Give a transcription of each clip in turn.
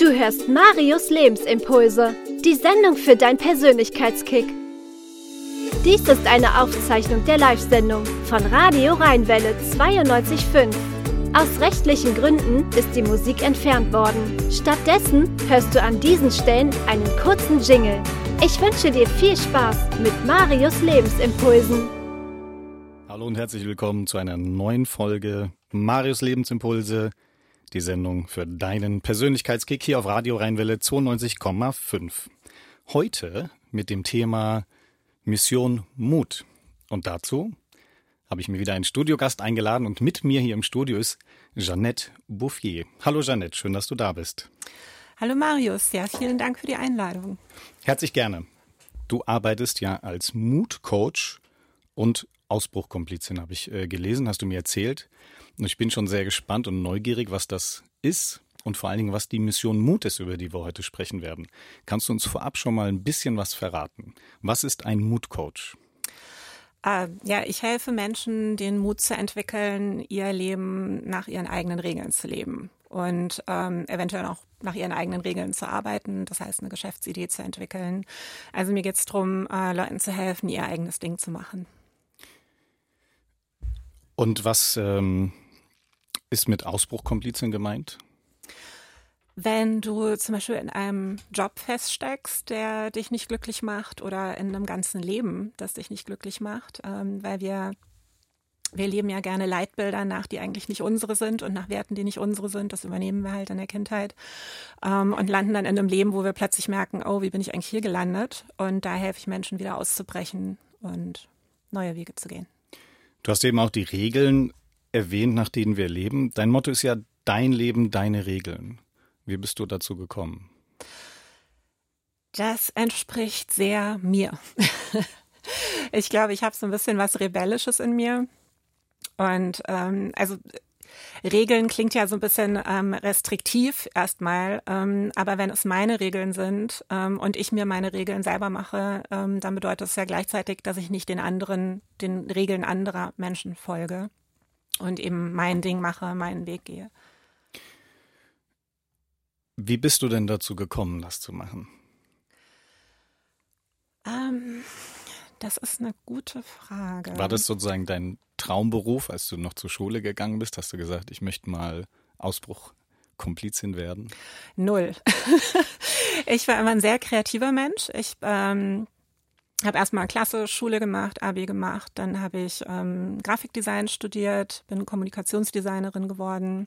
Du hörst Marius Lebensimpulse, die Sendung für dein Persönlichkeitskick. Dies ist eine Aufzeichnung der Live-Sendung von Radio Rheinwelle 92.5. Aus rechtlichen Gründen ist die Musik entfernt worden. Stattdessen hörst du an diesen Stellen einen kurzen Jingle. Ich wünsche dir viel Spaß mit Marius Lebensimpulsen. Hallo und herzlich willkommen zu einer neuen Folge Marius Lebensimpulse die Sendung für deinen Persönlichkeitskick hier auf Radio Rheinwelle 92,5. Heute mit dem Thema Mission Mut. Und dazu habe ich mir wieder einen Studiogast eingeladen und mit mir hier im Studio ist Jeannette Bouffier. Hallo Jeannette, schön, dass du da bist. Hallo Marius, ja, vielen Dank für die Einladung. Herzlich gerne. Du arbeitest ja als Mutcoach und Ausbruchkomplizin, habe ich äh, gelesen, hast du mir erzählt. Ich bin schon sehr gespannt und neugierig, was das ist und vor allen Dingen, was die Mission Mut ist, über die wir heute sprechen werden. Kannst du uns vorab schon mal ein bisschen was verraten? Was ist ein Mutcoach? Uh, ja, ich helfe Menschen, den Mut zu entwickeln, ihr Leben nach ihren eigenen Regeln zu leben und ähm, eventuell auch nach ihren eigenen Regeln zu arbeiten, das heißt eine Geschäftsidee zu entwickeln. Also mir geht es darum, äh, Leuten zu helfen, ihr eigenes Ding zu machen. Und was ähm, ist mit Ausbruchkomplizien gemeint? Wenn du zum Beispiel in einem Job feststeckst, der dich nicht glücklich macht oder in einem ganzen Leben, das dich nicht glücklich macht, ähm, weil wir wir leben ja gerne Leitbilder nach, die eigentlich nicht unsere sind und nach Werten, die nicht unsere sind. Das übernehmen wir halt in der Kindheit ähm, und landen dann in einem Leben, wo wir plötzlich merken, oh, wie bin ich eigentlich hier gelandet? Und da helfe ich Menschen wieder auszubrechen und neue Wege zu gehen. Du hast eben auch die Regeln erwähnt, nach denen wir leben. Dein Motto ist ja dein Leben, deine Regeln. Wie bist du dazu gekommen? Das entspricht sehr mir. ich glaube, ich habe so ein bisschen was Rebellisches in mir. Und ähm, also Regeln klingt ja so ein bisschen ähm, restriktiv erstmal, ähm, aber wenn es meine Regeln sind ähm, und ich mir meine Regeln selber mache, ähm, dann bedeutet es ja gleichzeitig, dass ich nicht den anderen, den Regeln anderer Menschen folge und eben mein Ding mache, meinen Weg gehe. Wie bist du denn dazu gekommen, das zu machen? Ähm, das ist eine gute Frage. War das sozusagen dein Traumberuf, als du noch zur Schule gegangen bist? Hast du gesagt, ich möchte mal Ausbruchkomplizin werden? Null. ich war immer ein sehr kreativer Mensch. Ich ähm, habe erstmal Klasse, Schule gemacht, Abi gemacht, dann habe ich ähm, Grafikdesign studiert, bin Kommunikationsdesignerin geworden,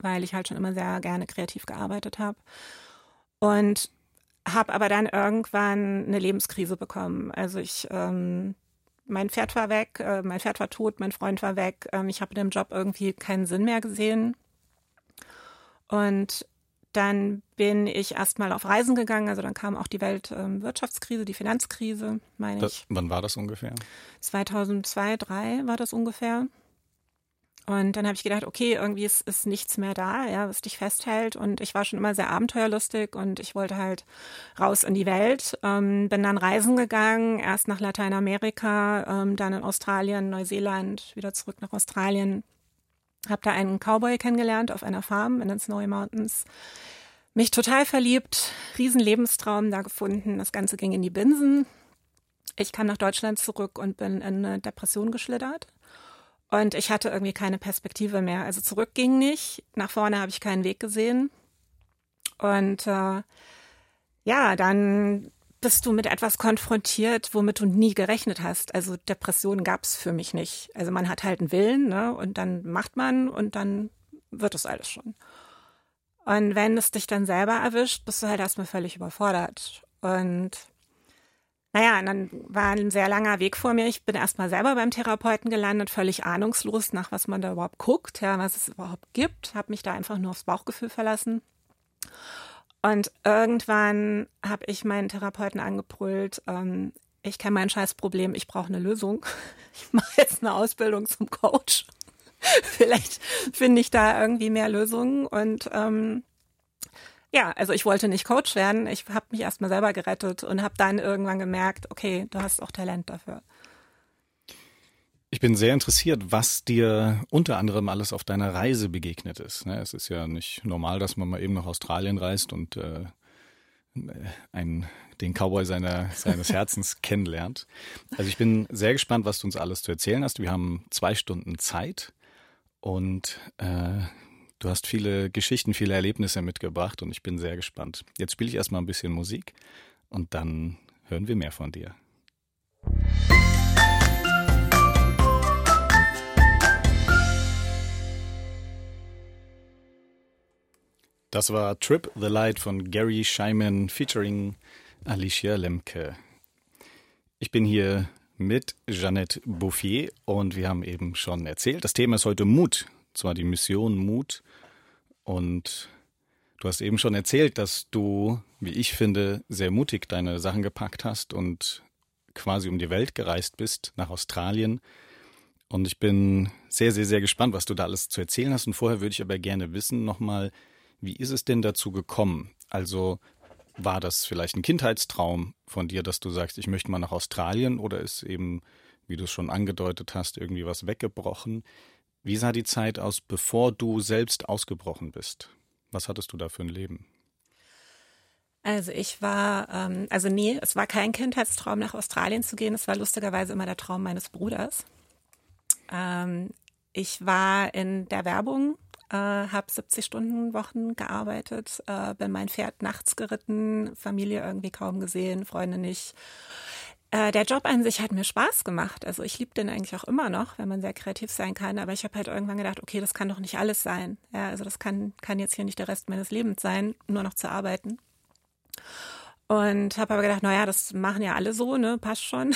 weil ich halt schon immer sehr gerne kreativ gearbeitet habe. Und habe aber dann irgendwann eine Lebenskrise bekommen. Also ich, ähm, mein Pferd war weg, äh, mein Pferd war tot, mein Freund war weg. Ähm, ich habe in dem Job irgendwie keinen Sinn mehr gesehen. Und dann bin ich erstmal auf Reisen gegangen. Also dann kam auch die Weltwirtschaftskrise, ähm, die Finanzkrise, meine das, ich. Wann war das ungefähr? 2002, 2003 war das ungefähr. Und dann habe ich gedacht, okay, irgendwie ist, ist nichts mehr da, ja, was dich festhält. Und ich war schon immer sehr abenteuerlustig und ich wollte halt raus in die Welt. Ähm, bin dann reisen gegangen, erst nach Lateinamerika, ähm, dann in Australien, Neuseeland, wieder zurück nach Australien. Habe da einen Cowboy kennengelernt auf einer Farm in den Snowy Mountains. Mich total verliebt, riesen Lebenstraum da gefunden. Das Ganze ging in die Binsen. Ich kam nach Deutschland zurück und bin in eine Depression geschlittert. Und ich hatte irgendwie keine Perspektive mehr. Also zurück ging nicht, nach vorne habe ich keinen Weg gesehen. Und äh, ja, dann bist du mit etwas konfrontiert, womit du nie gerechnet hast. Also Depressionen gab es für mich nicht. Also man hat halt einen Willen, ne? Und dann macht man und dann wird es alles schon. Und wenn es dich dann selber erwischt, bist du halt erstmal völlig überfordert. Und naja, und dann war ein sehr langer Weg vor mir. Ich bin erstmal selber beim Therapeuten gelandet, völlig ahnungslos, nach was man da überhaupt guckt, ja, was es überhaupt gibt. Habe mich da einfach nur aufs Bauchgefühl verlassen. Und irgendwann habe ich meinen Therapeuten angebrüllt, ähm, ich kenne mein Scheißproblem, ich brauche eine Lösung. Ich mache jetzt eine Ausbildung zum Coach. Vielleicht finde ich da irgendwie mehr Lösungen. Und ähm, ja, also ich wollte nicht Coach werden. Ich habe mich erstmal selber gerettet und habe dann irgendwann gemerkt, okay, du hast auch Talent dafür. Ich bin sehr interessiert, was dir unter anderem alles auf deiner Reise begegnet ist. Ne? Es ist ja nicht normal, dass man mal eben nach Australien reist und äh, einen, den Cowboy seiner, seines Herzens kennenlernt. Also ich bin sehr gespannt, was du uns alles zu erzählen hast. Wir haben zwei Stunden Zeit und äh, du hast viele Geschichten, viele Erlebnisse mitgebracht und ich bin sehr gespannt. Jetzt spiele ich erstmal ein bisschen Musik und dann hören wir mehr von dir. Das war Trip the Light von Gary Scheiman featuring Alicia Lemke. Ich bin hier mit Jeannette Bouffier und wir haben eben schon erzählt, das Thema ist heute Mut, zwar die Mission Mut und du hast eben schon erzählt, dass du, wie ich finde, sehr mutig deine Sachen gepackt hast und quasi um die Welt gereist bist, nach Australien. Und ich bin sehr, sehr, sehr gespannt, was du da alles zu erzählen hast. Und vorher würde ich aber gerne wissen nochmal, wie ist es denn dazu gekommen? Also war das vielleicht ein Kindheitstraum von dir, dass du sagst, ich möchte mal nach Australien oder ist eben, wie du es schon angedeutet hast, irgendwie was weggebrochen? Wie sah die Zeit aus, bevor du selbst ausgebrochen bist? Was hattest du da für ein Leben? Also ich war, ähm, also nee, es war kein Kindheitstraum, nach Australien zu gehen. Es war lustigerweise immer der Traum meines Bruders. Ähm, ich war in der Werbung äh, habe 70 Stunden Wochen gearbeitet, äh, bin mein Pferd nachts geritten, Familie irgendwie kaum gesehen, Freunde nicht. Äh, der Job an sich hat mir Spaß gemacht. Also ich liebe den eigentlich auch immer noch, wenn man sehr kreativ sein kann. Aber ich habe halt irgendwann gedacht, okay, das kann doch nicht alles sein. Ja, also das kann, kann jetzt hier nicht der Rest meines Lebens sein, nur noch zu arbeiten. Und habe aber gedacht, naja, das machen ja alle so, ne, passt schon.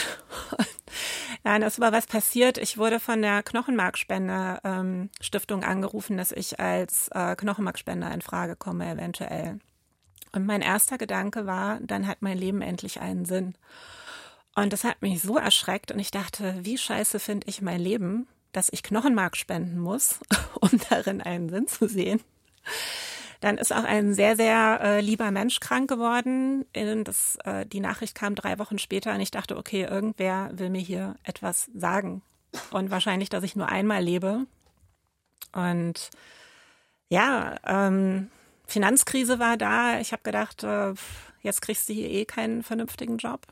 Nein, es war was passiert. Ich wurde von der Knochenmarkspende ähm, angerufen, dass ich als äh, Knochenmarkspender in Frage komme, eventuell. Und mein erster Gedanke war, dann hat mein Leben endlich einen Sinn. Und das hat mich so erschreckt und ich dachte, wie scheiße finde ich mein Leben, dass ich Knochenmark spenden muss, um darin einen Sinn zu sehen. Dann ist auch ein sehr, sehr äh, lieber Mensch krank geworden. Das, äh, die Nachricht kam drei Wochen später und ich dachte, okay, irgendwer will mir hier etwas sagen. Und wahrscheinlich, dass ich nur einmal lebe. Und ja, ähm, Finanzkrise war da. Ich habe gedacht, äh, jetzt kriegst du hier eh keinen vernünftigen Job,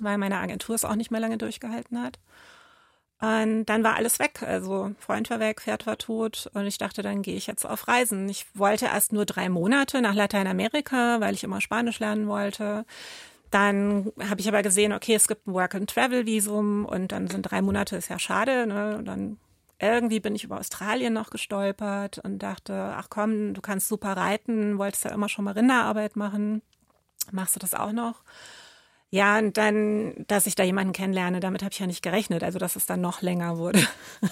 weil meine Agentur es auch nicht mehr lange durchgehalten hat. Und dann war alles weg. Also Freund war weg, Pferd war tot und ich dachte, dann gehe ich jetzt auf Reisen. Ich wollte erst nur drei Monate nach Lateinamerika, weil ich immer Spanisch lernen wollte. Dann habe ich aber gesehen, okay, es gibt ein Work-and-Travel-Visum und dann sind drei Monate, ist ja schade. Ne? Und dann irgendwie bin ich über Australien noch gestolpert und dachte, ach komm, du kannst super reiten, wolltest ja immer schon mal Rinderarbeit machen. Machst du das auch noch? Ja, und dann, dass ich da jemanden kennenlerne, damit habe ich ja nicht gerechnet, also dass es dann noch länger wurde.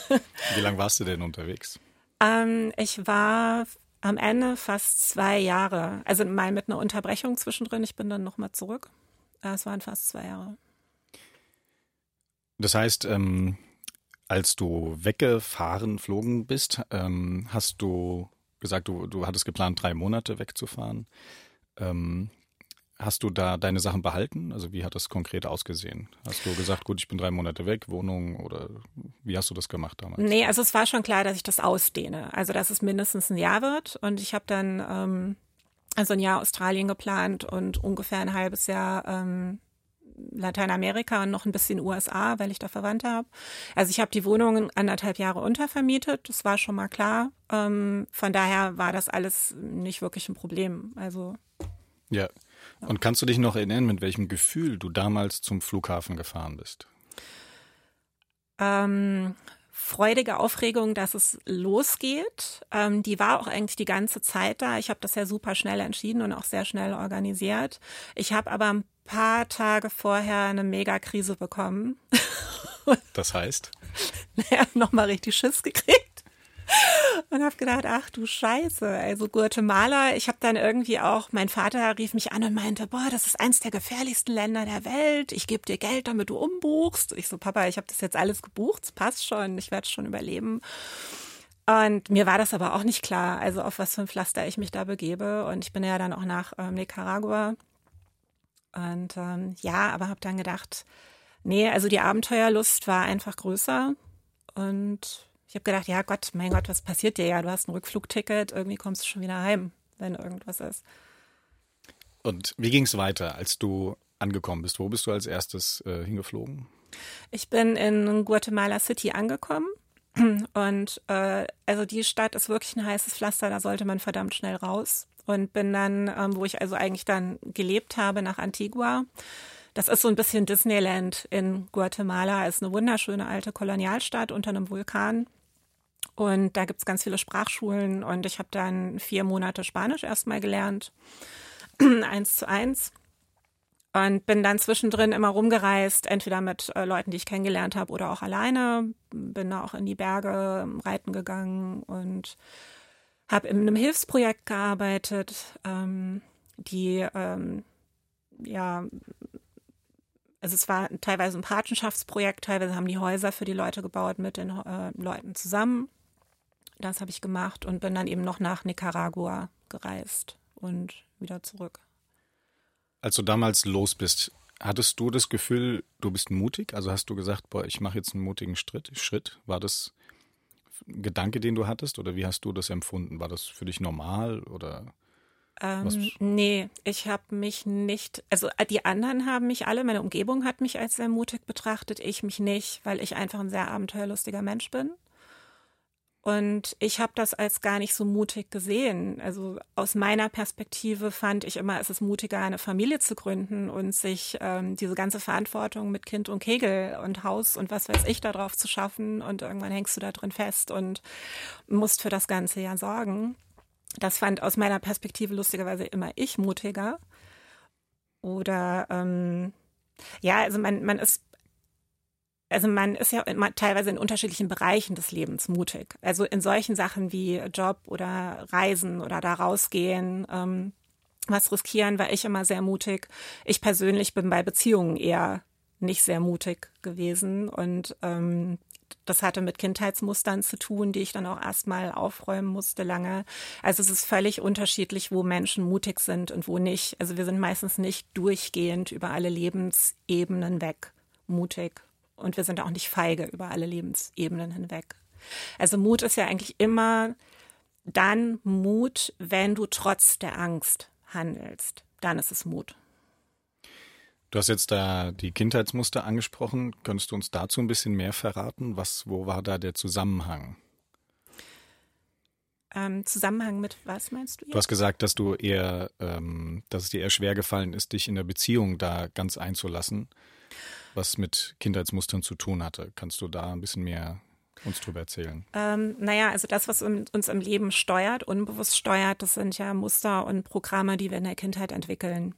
Wie lange warst du denn unterwegs? Ähm, ich war am Ende fast zwei Jahre, also mal mit einer Unterbrechung zwischendrin. Ich bin dann nochmal zurück. Es waren fast zwei Jahre. Das heißt, ähm, als du weggefahren, flogen bist, ähm, hast du gesagt, du, du hattest geplant, drei Monate wegzufahren. Ähm, Hast du da deine Sachen behalten? Also wie hat das konkret ausgesehen? Hast du gesagt, gut, ich bin drei Monate weg, Wohnung oder wie hast du das gemacht damals? Nee, also es war schon klar, dass ich das ausdehne. Also dass es mindestens ein Jahr wird. Und ich habe dann ähm, also ein Jahr Australien geplant und ungefähr ein halbes Jahr ähm, Lateinamerika und noch ein bisschen USA, weil ich da Verwandte habe. Also ich habe die Wohnung anderthalb Jahre untervermietet, das war schon mal klar. Ähm, von daher war das alles nicht wirklich ein Problem. Also ja, und kannst du dich noch erinnern, mit welchem Gefühl du damals zum Flughafen gefahren bist? Ähm, freudige Aufregung, dass es losgeht. Ähm, die war auch eigentlich die ganze Zeit da. Ich habe das ja super schnell entschieden und auch sehr schnell organisiert. Ich habe aber ein paar Tage vorher eine Megakrise bekommen. Das heißt? naja, nochmal richtig Schiss gekriegt und habe gedacht, ach du Scheiße, also Guatemala. Ich habe dann irgendwie auch, mein Vater rief mich an und meinte, boah, das ist eins der gefährlichsten Länder der Welt. Ich gebe dir Geld, damit du umbuchst. Ich so, Papa, ich habe das jetzt alles gebucht, es passt schon, ich werde schon überleben. Und mir war das aber auch nicht klar, also auf was für ein Pflaster ich mich da begebe. Und ich bin ja dann auch nach ähm, Nicaragua. Und ähm, ja, aber habe dann gedacht, Nee, also die Abenteuerlust war einfach größer und ich habe gedacht, ja Gott, mein Gott, was passiert dir ja? Du hast ein Rückflugticket, irgendwie kommst du schon wieder heim, wenn irgendwas ist. Und wie ging es weiter, als du angekommen bist? Wo bist du als erstes äh, hingeflogen? Ich bin in Guatemala City angekommen. Und äh, also die Stadt ist wirklich ein heißes Pflaster, da sollte man verdammt schnell raus. Und bin dann, ähm, wo ich also eigentlich dann gelebt habe, nach Antigua. Das ist so ein bisschen Disneyland in Guatemala. Ist eine wunderschöne alte Kolonialstadt unter einem Vulkan. Und da gibt's ganz viele Sprachschulen und ich habe dann vier Monate Spanisch erstmal gelernt, eins zu eins. Und bin dann zwischendrin immer rumgereist, entweder mit äh, Leuten, die ich kennengelernt habe oder auch alleine. Bin da auch in die Berge reiten gegangen und habe in einem Hilfsprojekt gearbeitet, ähm, die ähm, ja also es war teilweise ein Patenschaftsprojekt, teilweise haben die Häuser für die Leute gebaut mit den äh, Leuten zusammen. Das habe ich gemacht und bin dann eben noch nach Nicaragua gereist und wieder zurück. Als du damals los bist, hattest du das Gefühl, du bist mutig? Also hast du gesagt, boah, ich mache jetzt einen mutigen Schritt, Schritt? War das ein Gedanke, den du hattest oder wie hast du das empfunden? War das für dich normal oder? Ähm, nee, ich habe mich nicht, also die anderen haben mich alle, meine Umgebung hat mich als sehr mutig betrachtet, ich mich nicht, weil ich einfach ein sehr abenteuerlustiger Mensch bin. Und ich habe das als gar nicht so mutig gesehen. Also aus meiner Perspektive fand ich immer, es ist mutiger, eine Familie zu gründen und sich ähm, diese ganze Verantwortung mit Kind und Kegel und Haus und was weiß ich darauf zu schaffen. Und irgendwann hängst du da drin fest und musst für das Ganze ja sorgen. Das fand aus meiner Perspektive lustigerweise immer ich mutiger. Oder ähm, ja, also man, man ist also man ist ja teilweise in unterschiedlichen Bereichen des Lebens mutig. Also in solchen Sachen wie Job oder Reisen oder da rausgehen, ähm, was riskieren, war ich immer sehr mutig. Ich persönlich bin bei Beziehungen eher nicht sehr mutig gewesen und ähm, das hatte mit Kindheitsmustern zu tun, die ich dann auch erstmal aufräumen musste lange. Also es ist völlig unterschiedlich, wo Menschen mutig sind und wo nicht. Also wir sind meistens nicht durchgehend über alle Lebensebenen weg mutig. Und wir sind auch nicht feige über alle Lebensebenen hinweg. Also Mut ist ja eigentlich immer dann Mut, wenn du trotz der Angst handelst. Dann ist es Mut. Du hast jetzt da die Kindheitsmuster angesprochen. Könntest du uns dazu ein bisschen mehr verraten? Was, wo war da der Zusammenhang? Ähm, Zusammenhang mit was meinst du? Jetzt? Du hast gesagt, dass du eher, ähm, dass es dir eher schwer gefallen ist, dich in der Beziehung da ganz einzulassen, was mit Kindheitsmustern zu tun hatte. Kannst du da ein bisschen mehr uns drüber erzählen? Ähm, naja, also das, was uns im Leben steuert, unbewusst steuert, das sind ja Muster und Programme, die wir in der Kindheit entwickeln.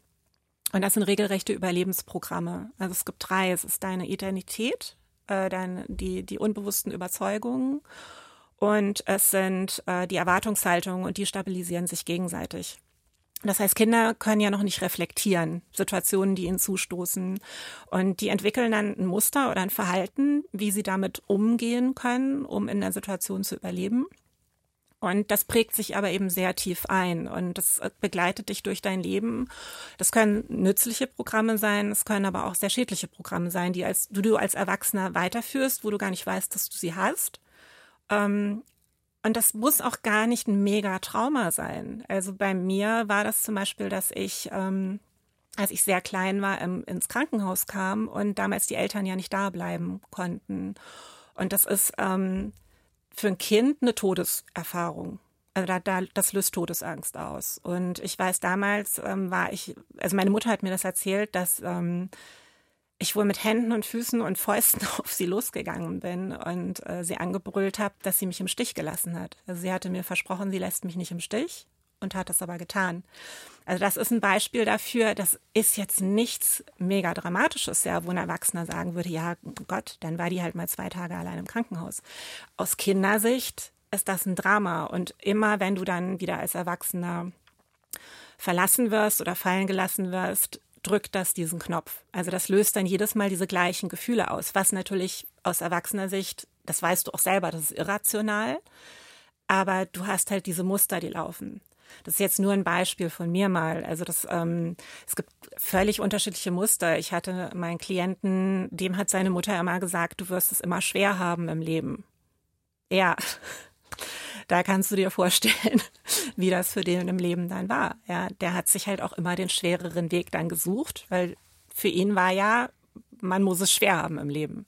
Und das sind regelrechte Überlebensprogramme. Also es gibt drei. Es ist deine Identität, äh, dein, die, die unbewussten Überzeugungen und es sind äh, die Erwartungshaltungen und die stabilisieren sich gegenseitig. Das heißt, Kinder können ja noch nicht reflektieren, Situationen, die ihnen zustoßen. Und die entwickeln dann ein Muster oder ein Verhalten, wie sie damit umgehen können, um in der Situation zu überleben. Und das prägt sich aber eben sehr tief ein und das begleitet dich durch dein Leben. Das können nützliche Programme sein, es können aber auch sehr schädliche Programme sein, die als, du, du als Erwachsener weiterführst, wo du gar nicht weißt, dass du sie hast. Ähm, und das muss auch gar nicht ein mega Trauma sein. Also bei mir war das zum Beispiel, dass ich, ähm, als ich sehr klein war, ähm, ins Krankenhaus kam und damals die Eltern ja nicht da bleiben konnten. Und das ist ähm, für ein Kind eine Todeserfahrung. Also da, da, das löst Todesangst aus. Und ich weiß, damals ähm, war ich, also meine Mutter hat mir das erzählt, dass ähm, ich wohl mit Händen und Füßen und Fäusten auf sie losgegangen bin und äh, sie angebrüllt habe, dass sie mich im Stich gelassen hat. Also sie hatte mir versprochen, sie lässt mich nicht im Stich und hat es aber getan. Also das ist ein Beispiel dafür, das ist jetzt nichts mega Dramatisches, ja, wo ein Erwachsener sagen würde, ja Gott, dann war die halt mal zwei Tage allein im Krankenhaus. Aus Kindersicht ist das ein Drama und immer wenn du dann wieder als Erwachsener verlassen wirst oder fallen gelassen wirst, drückt das diesen Knopf. Also das löst dann jedes Mal diese gleichen Gefühle aus, was natürlich aus erwachsener Sicht, das weißt du auch selber, das ist irrational, aber du hast halt diese Muster, die laufen. Das ist jetzt nur ein Beispiel von mir mal. Also das, ähm, es gibt völlig unterschiedliche Muster. Ich hatte meinen Klienten, dem hat seine Mutter immer gesagt, du wirst es immer schwer haben im Leben. Ja, da kannst du dir vorstellen, wie das für den im Leben dann war. Ja, der hat sich halt auch immer den schwereren Weg dann gesucht, weil für ihn war ja, man muss es schwer haben im Leben.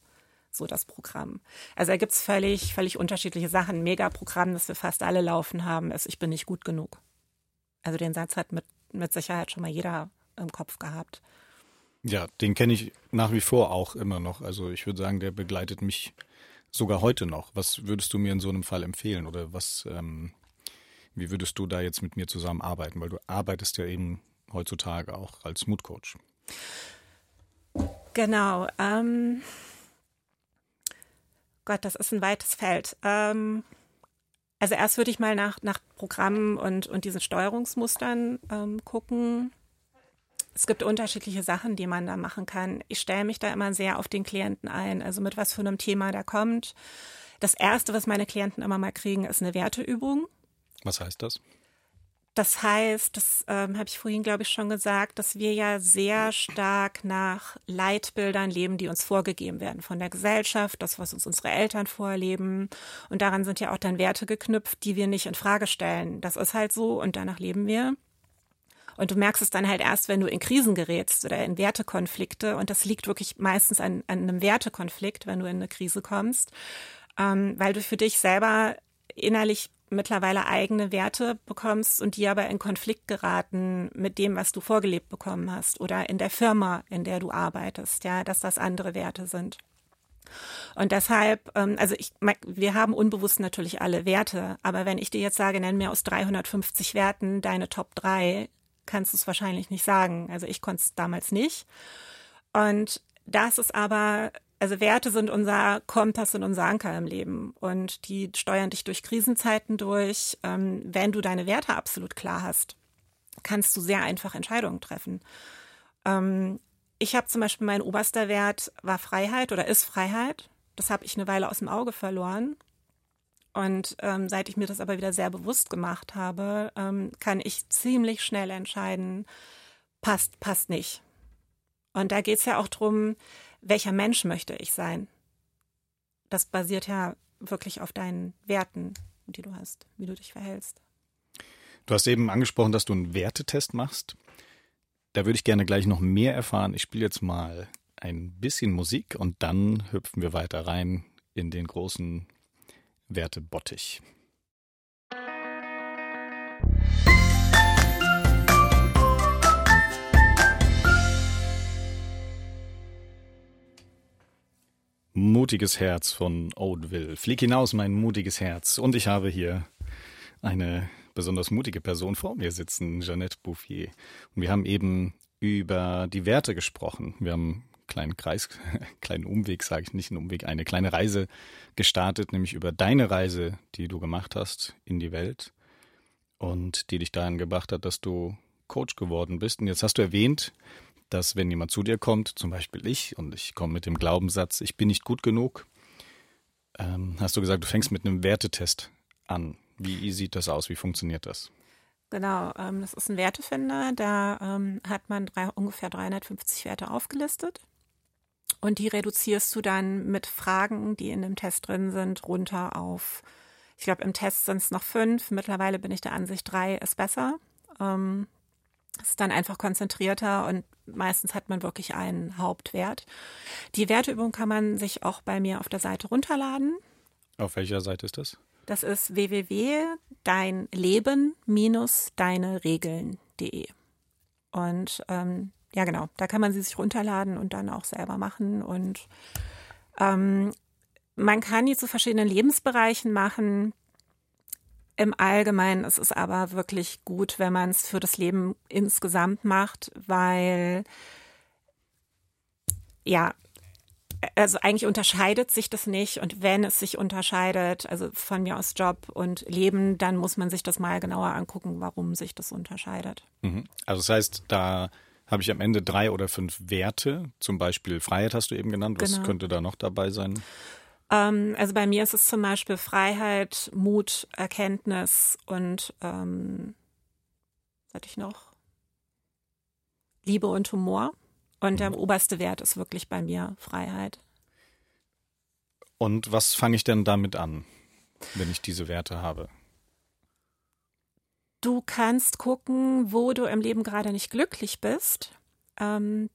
So das Programm. Also da gibt es völlig, völlig unterschiedliche Sachen. Megaprogramm, das wir fast alle laufen haben, ist, ich bin nicht gut genug. Also den Satz hat mit, mit Sicherheit schon mal jeder im Kopf gehabt. Ja, den kenne ich nach wie vor auch immer noch. Also ich würde sagen, der begleitet mich sogar heute noch. Was würdest du mir in so einem Fall empfehlen oder was, ähm, wie würdest du da jetzt mit mir zusammenarbeiten? Weil du arbeitest ja eben heutzutage auch als Moodcoach. Genau. Ähm, Gott, das ist ein weites Feld. Ähm, also erst würde ich mal nach, nach Programmen und, und diesen Steuerungsmustern ähm, gucken. Es gibt unterschiedliche Sachen, die man da machen kann. Ich stelle mich da immer sehr auf den Klienten ein, also mit was für einem Thema da kommt. Das Erste, was meine Klienten immer mal kriegen, ist eine Werteübung. Was heißt das? Das heißt, das ähm, habe ich vorhin, glaube ich, schon gesagt, dass wir ja sehr stark nach Leitbildern leben, die uns vorgegeben werden von der Gesellschaft, das, was uns unsere Eltern vorleben. Und daran sind ja auch dann Werte geknüpft, die wir nicht in Frage stellen. Das ist halt so und danach leben wir. Und du merkst es dann halt erst, wenn du in Krisen gerätst oder in Wertekonflikte. Und das liegt wirklich meistens an, an einem Wertekonflikt, wenn du in eine Krise kommst, ähm, weil du für dich selber innerlich mittlerweile eigene Werte bekommst und die aber in Konflikt geraten mit dem, was du vorgelebt bekommen hast oder in der Firma, in der du arbeitest, ja, dass das andere Werte sind. Und deshalb, ähm, also ich, wir haben unbewusst natürlich alle Werte, aber wenn ich dir jetzt sage, nenn mir aus 350 Werten deine Top 3, kannst du es wahrscheinlich nicht sagen. Also ich konnte es damals nicht. Und das ist aber also Werte sind unser Kompass und unser Anker im Leben und die steuern dich durch Krisenzeiten durch. Ähm, wenn du deine Werte absolut klar hast, kannst du sehr einfach Entscheidungen treffen. Ähm, ich habe zum Beispiel mein oberster Wert war Freiheit oder ist Freiheit. Das habe ich eine Weile aus dem Auge verloren. Und ähm, seit ich mir das aber wieder sehr bewusst gemacht habe, ähm, kann ich ziemlich schnell entscheiden, passt, passt nicht. Und da geht es ja auch darum, welcher Mensch möchte ich sein? Das basiert ja wirklich auf deinen Werten, die du hast, wie du dich verhältst. Du hast eben angesprochen, dass du einen Wertetest machst. Da würde ich gerne gleich noch mehr erfahren. Ich spiele jetzt mal ein bisschen Musik und dann hüpfen wir weiter rein in den großen Wertebottich. Mutiges Herz von Oatville. Flieg hinaus, mein mutiges Herz. Und ich habe hier eine besonders mutige Person vor mir sitzen, Jeannette Bouffier. Und wir haben eben über die Werte gesprochen. Wir haben kleinen Kreis, kleinen Umweg, sage ich nicht einen Umweg, eine kleine Reise gestartet, nämlich über deine Reise, die du gemacht hast in die Welt und die dich dahin gebracht hat, dass du Coach geworden bist. Und jetzt hast du erwähnt, dass wenn jemand zu dir kommt, zum Beispiel ich, und ich komme mit dem Glaubenssatz, ich bin nicht gut genug, ähm, hast du gesagt, du fängst mit einem Wertetest an. Wie sieht das aus? Wie funktioniert das? Genau, ähm, das ist ein Wertefinder. Da ähm, hat man drei, ungefähr 350 Werte aufgelistet. Und die reduzierst du dann mit Fragen, die in dem Test drin sind, runter auf, ich glaube, im Test sind es noch fünf. Mittlerweile bin ich der Ansicht, drei ist besser. Ähm, ist dann einfach konzentrierter und meistens hat man wirklich einen Hauptwert. Die Werteübung kann man sich auch bei mir auf der Seite runterladen. Auf welcher Seite ist das? Das ist www.deinleben-deineregeln.de. Und ähm, ja, genau, da kann man sie sich runterladen und dann auch selber machen. Und ähm, man kann die zu verschiedenen Lebensbereichen machen. Im Allgemeinen ist es aber wirklich gut, wenn man es für das Leben insgesamt macht, weil ja, also eigentlich unterscheidet sich das nicht und wenn es sich unterscheidet, also von mir aus Job und Leben, dann muss man sich das mal genauer angucken, warum sich das unterscheidet. Mhm. Also das heißt, da habe ich am Ende drei oder fünf Werte, zum Beispiel Freiheit hast du eben genannt. Was genau. könnte da noch dabei sein? Ähm, also bei mir ist es zum Beispiel Freiheit, Mut, Erkenntnis und ähm, was hatte ich noch? Liebe und Humor. Und der mhm. oberste Wert ist wirklich bei mir Freiheit. Und was fange ich denn damit an, wenn ich diese Werte habe? Du kannst gucken, wo du im Leben gerade nicht glücklich bist, ähm,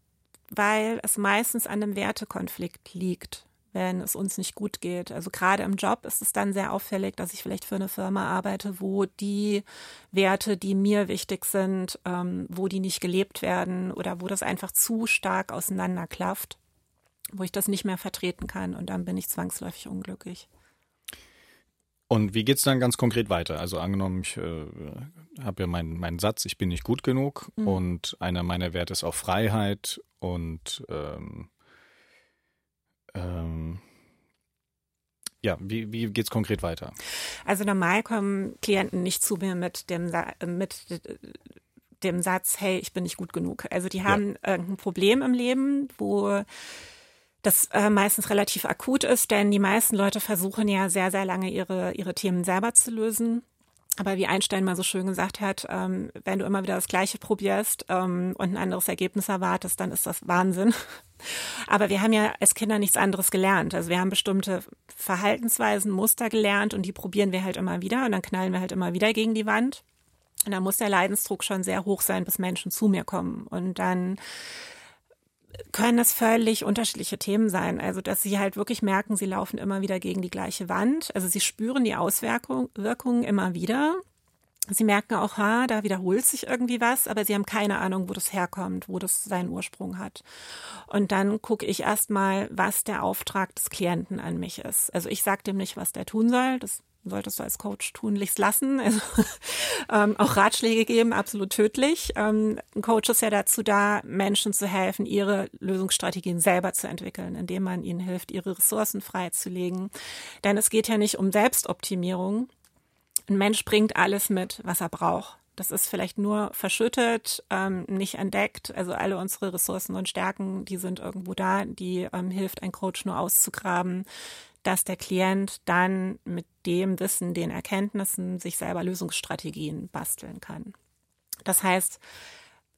weil es meistens an einem Wertekonflikt liegt, wenn es uns nicht gut geht. Also gerade im Job ist es dann sehr auffällig, dass ich vielleicht für eine Firma arbeite, wo die Werte, die mir wichtig sind, ähm, wo die nicht gelebt werden oder wo das einfach zu stark auseinanderklafft, wo ich das nicht mehr vertreten kann und dann bin ich zwangsläufig unglücklich. Und wie geht es dann ganz konkret weiter? Also angenommen, ich äh, habe ja meinen mein Satz, ich bin nicht gut genug mhm. und einer meiner Werte ist auch Freiheit und ähm, ähm, ja, wie, wie geht es konkret weiter? Also normal kommen Klienten nicht zu mir mit dem, mit dem Satz, hey, ich bin nicht gut genug. Also die haben ja. irgendein Problem im Leben, wo das äh, meistens relativ akut ist, denn die meisten Leute versuchen ja sehr, sehr lange ihre, ihre Themen selber zu lösen. Aber wie Einstein mal so schön gesagt hat, ähm, wenn du immer wieder das Gleiche probierst ähm, und ein anderes Ergebnis erwartest, dann ist das Wahnsinn. Aber wir haben ja als Kinder nichts anderes gelernt. Also wir haben bestimmte Verhaltensweisen, Muster gelernt und die probieren wir halt immer wieder und dann knallen wir halt immer wieder gegen die Wand. Und dann muss der Leidensdruck schon sehr hoch sein, bis Menschen zu mir kommen. Und dann können es völlig unterschiedliche Themen sein. Also, dass sie halt wirklich merken, sie laufen immer wieder gegen die gleiche Wand. Also, sie spüren die Auswirkungen immer wieder. Sie merken auch, ha, da wiederholt sich irgendwie was, aber sie haben keine Ahnung, wo das herkommt, wo das seinen Ursprung hat. Und dann gucke ich erstmal, was der Auftrag des Klienten an mich ist. Also ich sage dem nicht, was der tun soll. Das solltest du als Coach tunlichst lassen. Also, ähm, auch Ratschläge geben, absolut tödlich. Ähm, ein Coach ist ja dazu da, Menschen zu helfen, ihre Lösungsstrategien selber zu entwickeln, indem man ihnen hilft, ihre Ressourcen freizulegen. Denn es geht ja nicht um Selbstoptimierung. Ein Mensch bringt alles mit, was er braucht. Das ist vielleicht nur verschüttet, ähm, nicht entdeckt. Also alle unsere Ressourcen und Stärken, die sind irgendwo da. Die ähm, hilft ein Coach nur auszugraben dass der Klient dann mit dem Wissen, den Erkenntnissen sich selber Lösungsstrategien basteln kann. Das heißt,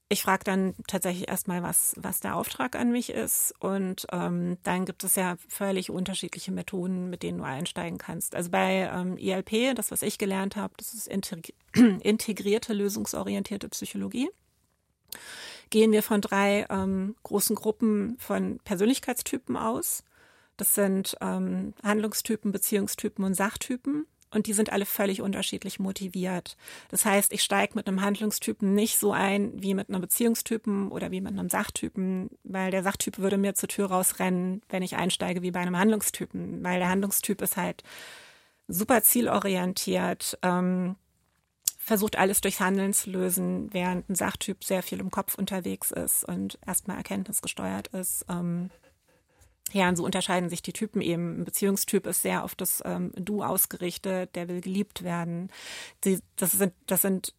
ich frage dann tatsächlich erstmal, was, was der Auftrag an mich ist. Und ähm, dann gibt es ja völlig unterschiedliche Methoden, mit denen du einsteigen kannst. Also bei ähm, ILP, das, was ich gelernt habe, das ist integrierte, lösungsorientierte Psychologie. Gehen wir von drei ähm, großen Gruppen von Persönlichkeitstypen aus. Das sind ähm, Handlungstypen, Beziehungstypen und Sachtypen. Und die sind alle völlig unterschiedlich motiviert. Das heißt, ich steige mit einem Handlungstypen nicht so ein wie mit einem Beziehungstypen oder wie mit einem Sachtypen, weil der Sachtyp würde mir zur Tür rausrennen, wenn ich einsteige wie bei einem Handlungstypen, weil der Handlungstyp ist halt super zielorientiert, ähm, versucht alles durchs Handeln zu lösen, während ein Sachtyp sehr viel im Kopf unterwegs ist und erstmal erkenntnisgesteuert ist. Ähm, und so unterscheiden sich die Typen eben. Ein Beziehungstyp ist sehr auf das ähm, Du ausgerichtet, der will geliebt werden. Die, das sind, das sind,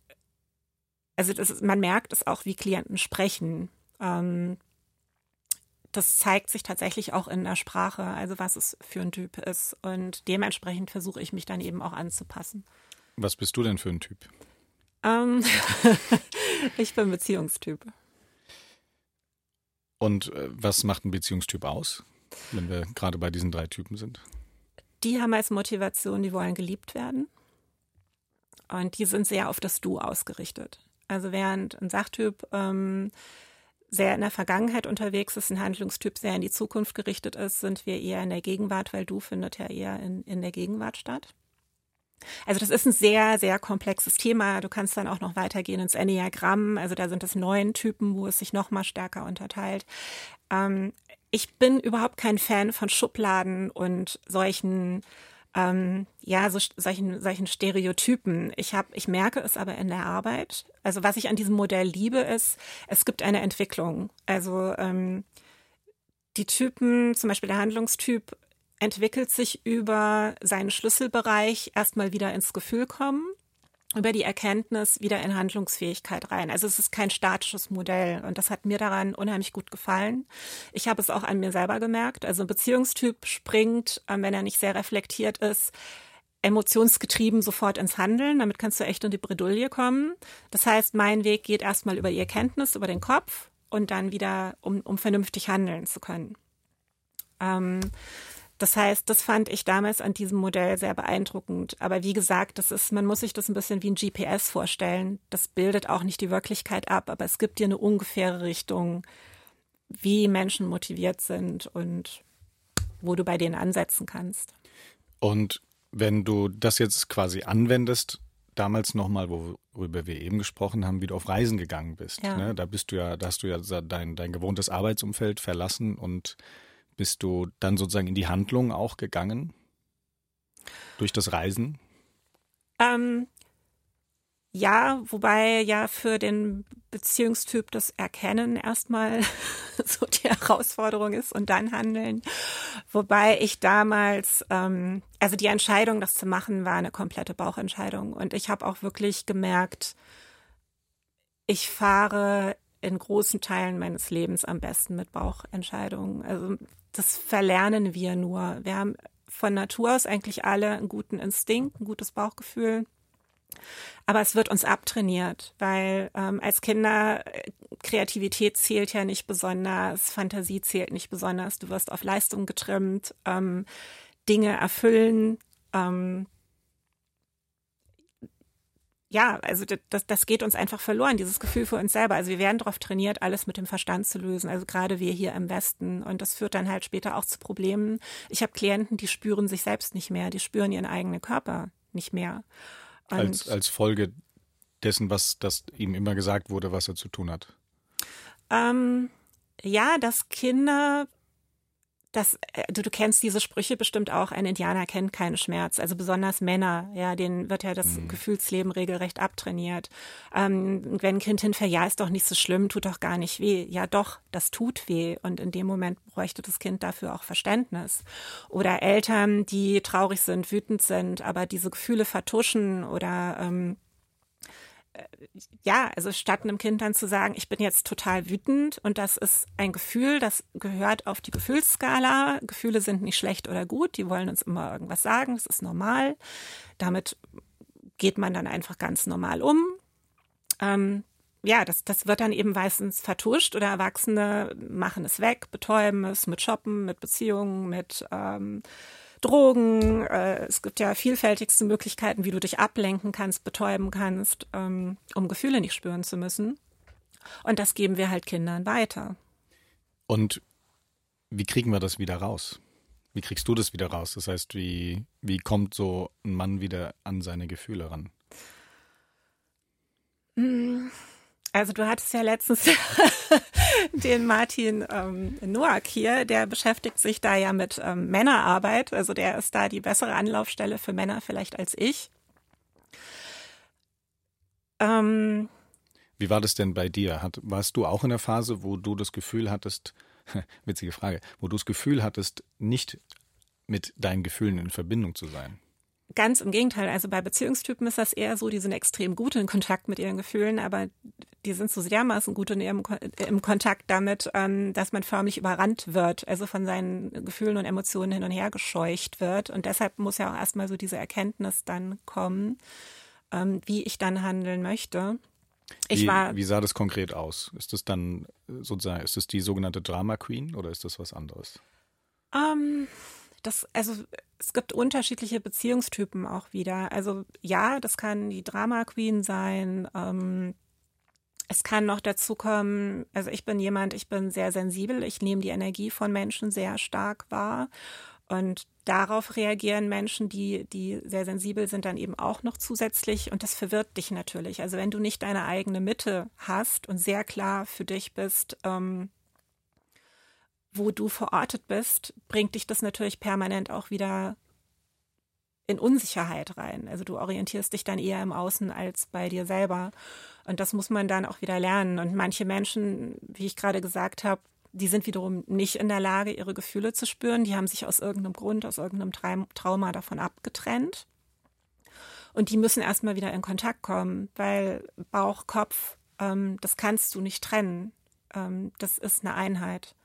also das ist, man merkt es auch, wie Klienten sprechen. Ähm, das zeigt sich tatsächlich auch in der Sprache, also was es für ein Typ ist. Und dementsprechend versuche ich mich dann eben auch anzupassen. Was bist du denn für ein Typ? Ähm, ich bin Beziehungstyp. Und äh, was macht ein Beziehungstyp aus? Wenn wir gerade bei diesen drei Typen sind? Die haben als Motivation, die wollen geliebt werden. Und die sind sehr auf das Du ausgerichtet. Also während ein Sachtyp ähm, sehr in der Vergangenheit unterwegs ist, ein Handlungstyp sehr in die Zukunft gerichtet ist, sind wir eher in der Gegenwart, weil Du findet ja eher in, in der Gegenwart statt. Also das ist ein sehr, sehr komplexes Thema. Du kannst dann auch noch weitergehen ins Enneagramm. Also da sind es neun Typen, wo es sich noch mal stärker unterteilt. Ähm, ich bin überhaupt kein Fan von Schubladen und solchen ähm, ja, so, solchen, solchen Stereotypen. Ich habe, ich merke es aber in der Arbeit. Also was ich an diesem Modell liebe, ist, es gibt eine Entwicklung. Also ähm, die Typen, zum Beispiel der Handlungstyp, entwickelt sich über seinen Schlüsselbereich erstmal wieder ins Gefühl kommen über die Erkenntnis wieder in Handlungsfähigkeit rein. Also es ist kein statisches Modell und das hat mir daran unheimlich gut gefallen. Ich habe es auch an mir selber gemerkt. Also ein Beziehungstyp springt, ähm, wenn er nicht sehr reflektiert ist, emotionsgetrieben sofort ins Handeln. Damit kannst du echt in die Bredouille kommen. Das heißt, mein Weg geht erstmal über die Erkenntnis, über den Kopf und dann wieder, um, um vernünftig handeln zu können. Ähm, das heißt, das fand ich damals an diesem Modell sehr beeindruckend. Aber wie gesagt, das ist, man muss sich das ein bisschen wie ein GPS vorstellen. Das bildet auch nicht die Wirklichkeit ab, aber es gibt dir eine ungefähre Richtung, wie Menschen motiviert sind und wo du bei denen ansetzen kannst. Und wenn du das jetzt quasi anwendest, damals nochmal, worüber wir eben gesprochen haben, wie du auf Reisen gegangen bist. Ja. Ne? Da bist du ja, da hast du ja dein, dein gewohntes Arbeitsumfeld verlassen und bist du dann sozusagen in die Handlung auch gegangen? Durch das Reisen? Ähm, ja, wobei ja für den Beziehungstyp das Erkennen erstmal so die Herausforderung ist und dann handeln. Wobei ich damals, ähm, also die Entscheidung, das zu machen, war eine komplette Bauchentscheidung. Und ich habe auch wirklich gemerkt, ich fahre in großen Teilen meines Lebens am besten mit Bauchentscheidungen. Also das verlernen wir nur. Wir haben von Natur aus eigentlich alle einen guten Instinkt, ein gutes Bauchgefühl. Aber es wird uns abtrainiert, weil ähm, als Kinder äh, Kreativität zählt ja nicht besonders, Fantasie zählt nicht besonders. Du wirst auf Leistung getrimmt, ähm, Dinge erfüllen. Ähm, ja, also das, das geht uns einfach verloren, dieses Gefühl für uns selber. Also wir werden darauf trainiert, alles mit dem Verstand zu lösen. Also gerade wir hier im Westen. Und das führt dann halt später auch zu Problemen. Ich habe Klienten, die spüren sich selbst nicht mehr, die spüren ihren eigenen Körper nicht mehr. als, als Folge dessen, was das ihm immer gesagt wurde, was er zu tun hat. Ähm, ja, dass Kinder das, äh, du, du kennst diese Sprüche bestimmt auch, ein Indianer kennt keinen Schmerz. Also besonders Männer, ja, denen wird ja das mhm. Gefühlsleben regelrecht abtrainiert. Ähm, wenn ein Kind hinfällt, ja, ist doch nicht so schlimm, tut doch gar nicht weh. Ja, doch, das tut weh. Und in dem Moment bräuchte das Kind dafür auch Verständnis. Oder Eltern, die traurig sind, wütend sind, aber diese Gefühle vertuschen oder ähm, ja, also statt einem Kind dann zu sagen, ich bin jetzt total wütend und das ist ein Gefühl, das gehört auf die Gefühlsskala. Gefühle sind nicht schlecht oder gut, die wollen uns immer irgendwas sagen, das ist normal. Damit geht man dann einfach ganz normal um. Ähm, ja, das, das wird dann eben meistens vertuscht oder Erwachsene machen es weg, betäuben es mit Shoppen, mit Beziehungen, mit ähm, Drogen. Äh, es gibt ja vielfältigste Möglichkeiten, wie du dich ablenken kannst, betäuben kannst, ähm, um Gefühle nicht spüren zu müssen. Und das geben wir halt Kindern weiter. Und wie kriegen wir das wieder raus? Wie kriegst du das wieder raus? Das heißt, wie, wie kommt so ein Mann wieder an seine Gefühle ran? Hm. Also du hattest ja letztens den Martin ähm, Noack hier, der beschäftigt sich da ja mit ähm, Männerarbeit. Also der ist da die bessere Anlaufstelle für Männer vielleicht als ich. Ähm, Wie war das denn bei dir? Hat, warst du auch in der Phase, wo du das Gefühl hattest, witzige Frage, wo du das Gefühl hattest, nicht mit deinen Gefühlen in Verbindung zu sein? Ganz im Gegenteil. Also bei Beziehungstypen ist das eher so, die sind extrem gut in Kontakt mit ihren Gefühlen, aber die sind so dermaßen gut in ihrem, im Kontakt damit, ähm, dass man förmlich überrannt wird, also von seinen Gefühlen und Emotionen hin und her gescheucht wird. Und deshalb muss ja auch erstmal so diese Erkenntnis dann kommen, ähm, wie ich dann handeln möchte. Ich wie, war, wie sah das konkret aus? Ist das dann sozusagen, ist das die sogenannte Drama Queen oder ist das was anderes? Ähm, das, also es gibt unterschiedliche Beziehungstypen auch wieder. Also ja, das kann die Drama Queen sein. Ähm, es kann noch dazu kommen, also ich bin jemand, ich bin sehr sensibel, ich nehme die Energie von Menschen sehr stark wahr. Und darauf reagieren Menschen, die, die sehr sensibel sind, dann eben auch noch zusätzlich. Und das verwirrt dich natürlich. Also wenn du nicht deine eigene Mitte hast und sehr klar für dich bist, ähm, wo du verortet bist, bringt dich das natürlich permanent auch wieder in Unsicherheit rein. Also du orientierst dich dann eher im Außen als bei dir selber. Und das muss man dann auch wieder lernen. Und manche Menschen, wie ich gerade gesagt habe, die sind wiederum nicht in der Lage, ihre Gefühle zu spüren. Die haben sich aus irgendeinem Grund, aus irgendeinem Trauma davon abgetrennt. Und die müssen erstmal wieder in Kontakt kommen, weil Bauch, Kopf, ähm, das kannst du nicht trennen. Ähm, das ist eine Einheit.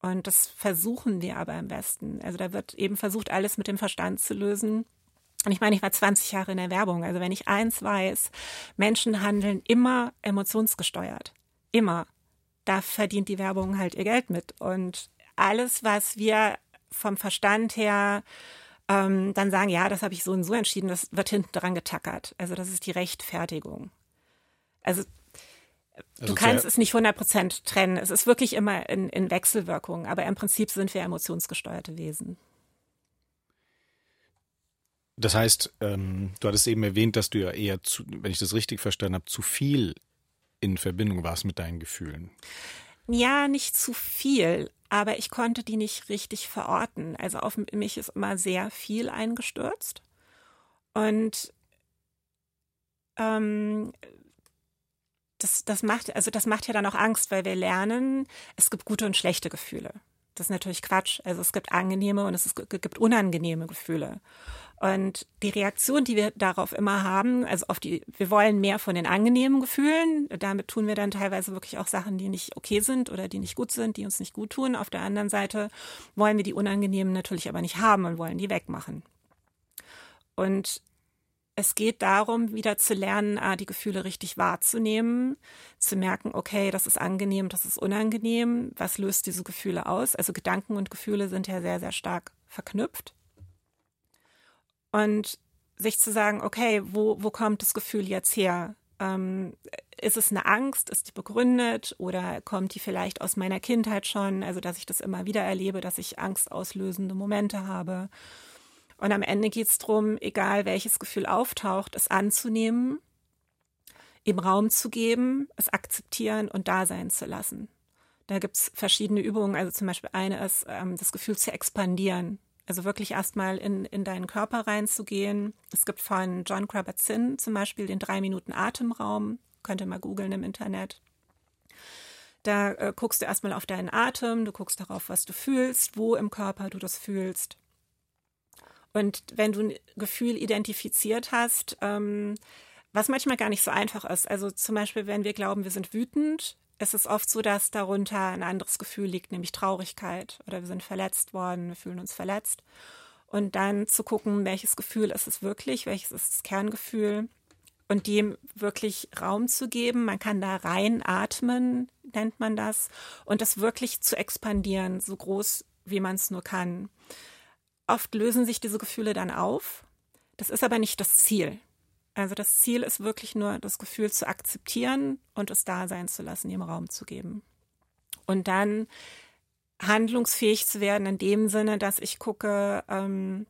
Und das versuchen wir aber im Westen. Also da wird eben versucht, alles mit dem Verstand zu lösen. Und ich meine, ich war 20 Jahre in der Werbung. Also wenn ich eins weiß, Menschen handeln immer emotionsgesteuert. Immer. Da verdient die Werbung halt ihr Geld mit. Und alles, was wir vom Verstand her ähm, dann sagen, ja, das habe ich so und so entschieden, das wird hinten dran getackert. Also das ist die Rechtfertigung. Also Du also kannst es nicht 100 trennen. Es ist wirklich immer in, in Wechselwirkung. Aber im Prinzip sind wir emotionsgesteuerte Wesen. Das heißt, ähm, du hattest eben erwähnt, dass du ja eher, zu, wenn ich das richtig verstanden habe, zu viel in Verbindung warst mit deinen Gefühlen. Ja, nicht zu viel, aber ich konnte die nicht richtig verorten. Also auf mich ist immer sehr viel eingestürzt. Und ähm, das, das macht, also das macht ja dann auch Angst, weil wir lernen, es gibt gute und schlechte Gefühle. Das ist natürlich Quatsch. Also es gibt angenehme und es gibt unangenehme Gefühle. Und die Reaktion, die wir darauf immer haben, also auf die, wir wollen mehr von den angenehmen Gefühlen. Damit tun wir dann teilweise wirklich auch Sachen, die nicht okay sind oder die nicht gut sind, die uns nicht gut tun. Auf der anderen Seite wollen wir die unangenehmen natürlich aber nicht haben und wollen die wegmachen. Und es geht darum, wieder zu lernen, ah, die Gefühle richtig wahrzunehmen, zu merken, okay, das ist angenehm, das ist unangenehm, was löst diese Gefühle aus? Also Gedanken und Gefühle sind ja sehr, sehr stark verknüpft. Und sich zu sagen, okay, wo, wo kommt das Gefühl jetzt her? Ähm, ist es eine Angst? Ist die begründet? Oder kommt die vielleicht aus meiner Kindheit schon? Also, dass ich das immer wieder erlebe, dass ich angstauslösende Momente habe. Und am Ende geht es darum, egal welches Gefühl auftaucht, es anzunehmen, ihm Raum zu geben, es akzeptieren und da sein zu lassen. Da gibt es verschiedene Übungen. Also zum Beispiel eine ist, ähm, das Gefühl zu expandieren. Also wirklich erstmal in, in deinen Körper reinzugehen. Es gibt von John Kabat-Zinn zum Beispiel den drei Minuten Atemraum. Könnt ihr mal googeln im Internet. Da äh, guckst du erstmal auf deinen Atem, du guckst darauf, was du fühlst, wo im Körper du das fühlst. Und wenn du ein Gefühl identifiziert hast, ähm, was manchmal gar nicht so einfach ist, also zum Beispiel, wenn wir glauben, wir sind wütend, ist es oft so, dass darunter ein anderes Gefühl liegt, nämlich Traurigkeit oder wir sind verletzt worden, wir fühlen uns verletzt. Und dann zu gucken, welches Gefühl ist es wirklich, welches ist das Kerngefühl und dem wirklich Raum zu geben. Man kann da rein atmen, nennt man das, und das wirklich zu expandieren, so groß wie man es nur kann. Oft lösen sich diese Gefühle dann auf. Das ist aber nicht das Ziel. Also das Ziel ist wirklich nur, das Gefühl zu akzeptieren und es da sein zu lassen, ihm Raum zu geben. Und dann handlungsfähig zu werden in dem Sinne, dass ich gucke, ähm,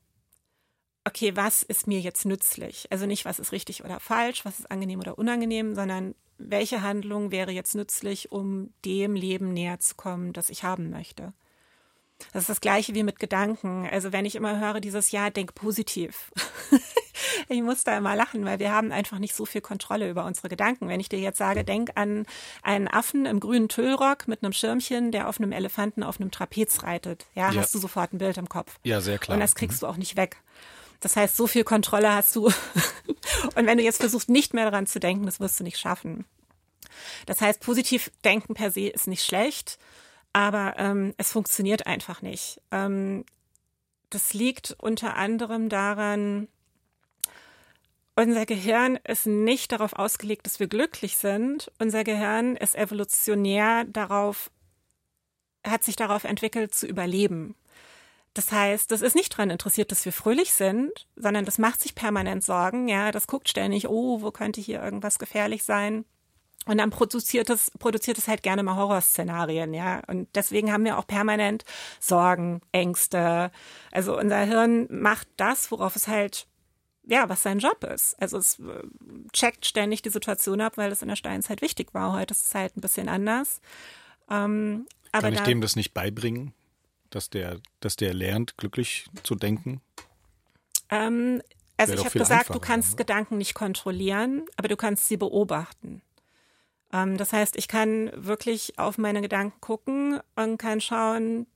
okay, was ist mir jetzt nützlich? Also nicht, was ist richtig oder falsch, was ist angenehm oder unangenehm, sondern welche Handlung wäre jetzt nützlich, um dem Leben näher zu kommen, das ich haben möchte. Das ist das gleiche wie mit Gedanken. Also wenn ich immer höre dieses Jahr, denk positiv. ich muss da immer lachen, weil wir haben einfach nicht so viel Kontrolle über unsere Gedanken. Wenn ich dir jetzt sage, denk an einen Affen im grünen Tüllrock mit einem Schirmchen, der auf einem Elefanten auf einem Trapez reitet, ja, ja. hast du sofort ein Bild im Kopf. Ja, sehr klar. Und das kriegst mhm. du auch nicht weg. Das heißt, so viel Kontrolle hast du. Und wenn du jetzt versuchst, nicht mehr daran zu denken, das wirst du nicht schaffen. Das heißt, positiv denken per se ist nicht schlecht aber ähm, es funktioniert einfach nicht. Ähm, das liegt unter anderem daran, unser Gehirn ist nicht darauf ausgelegt, dass wir glücklich sind. Unser Gehirn ist evolutionär darauf, hat sich darauf entwickelt, zu überleben. Das heißt, das ist nicht daran interessiert, dass wir fröhlich sind, sondern das macht sich permanent Sorgen. Ja, das guckt ständig, oh, wo könnte hier irgendwas gefährlich sein? Und dann produziert es, produziert es halt gerne mal Horrorszenarien, ja. Und deswegen haben wir auch permanent Sorgen, Ängste. Also unser Hirn macht das, worauf es halt, ja, was sein Job ist. Also es äh, checkt ständig die Situation ab, weil es in der Steinzeit wichtig war. Heute ist es halt ein bisschen anders. Ähm, aber Kann ich da, dem das nicht beibringen, dass der, dass der lernt, glücklich zu denken? Ähm, also ich habe gesagt, du kannst oder? Gedanken nicht kontrollieren, aber du kannst sie beobachten. Ähm, das heißt, ich kann wirklich auf meine Gedanken gucken und kann schauen,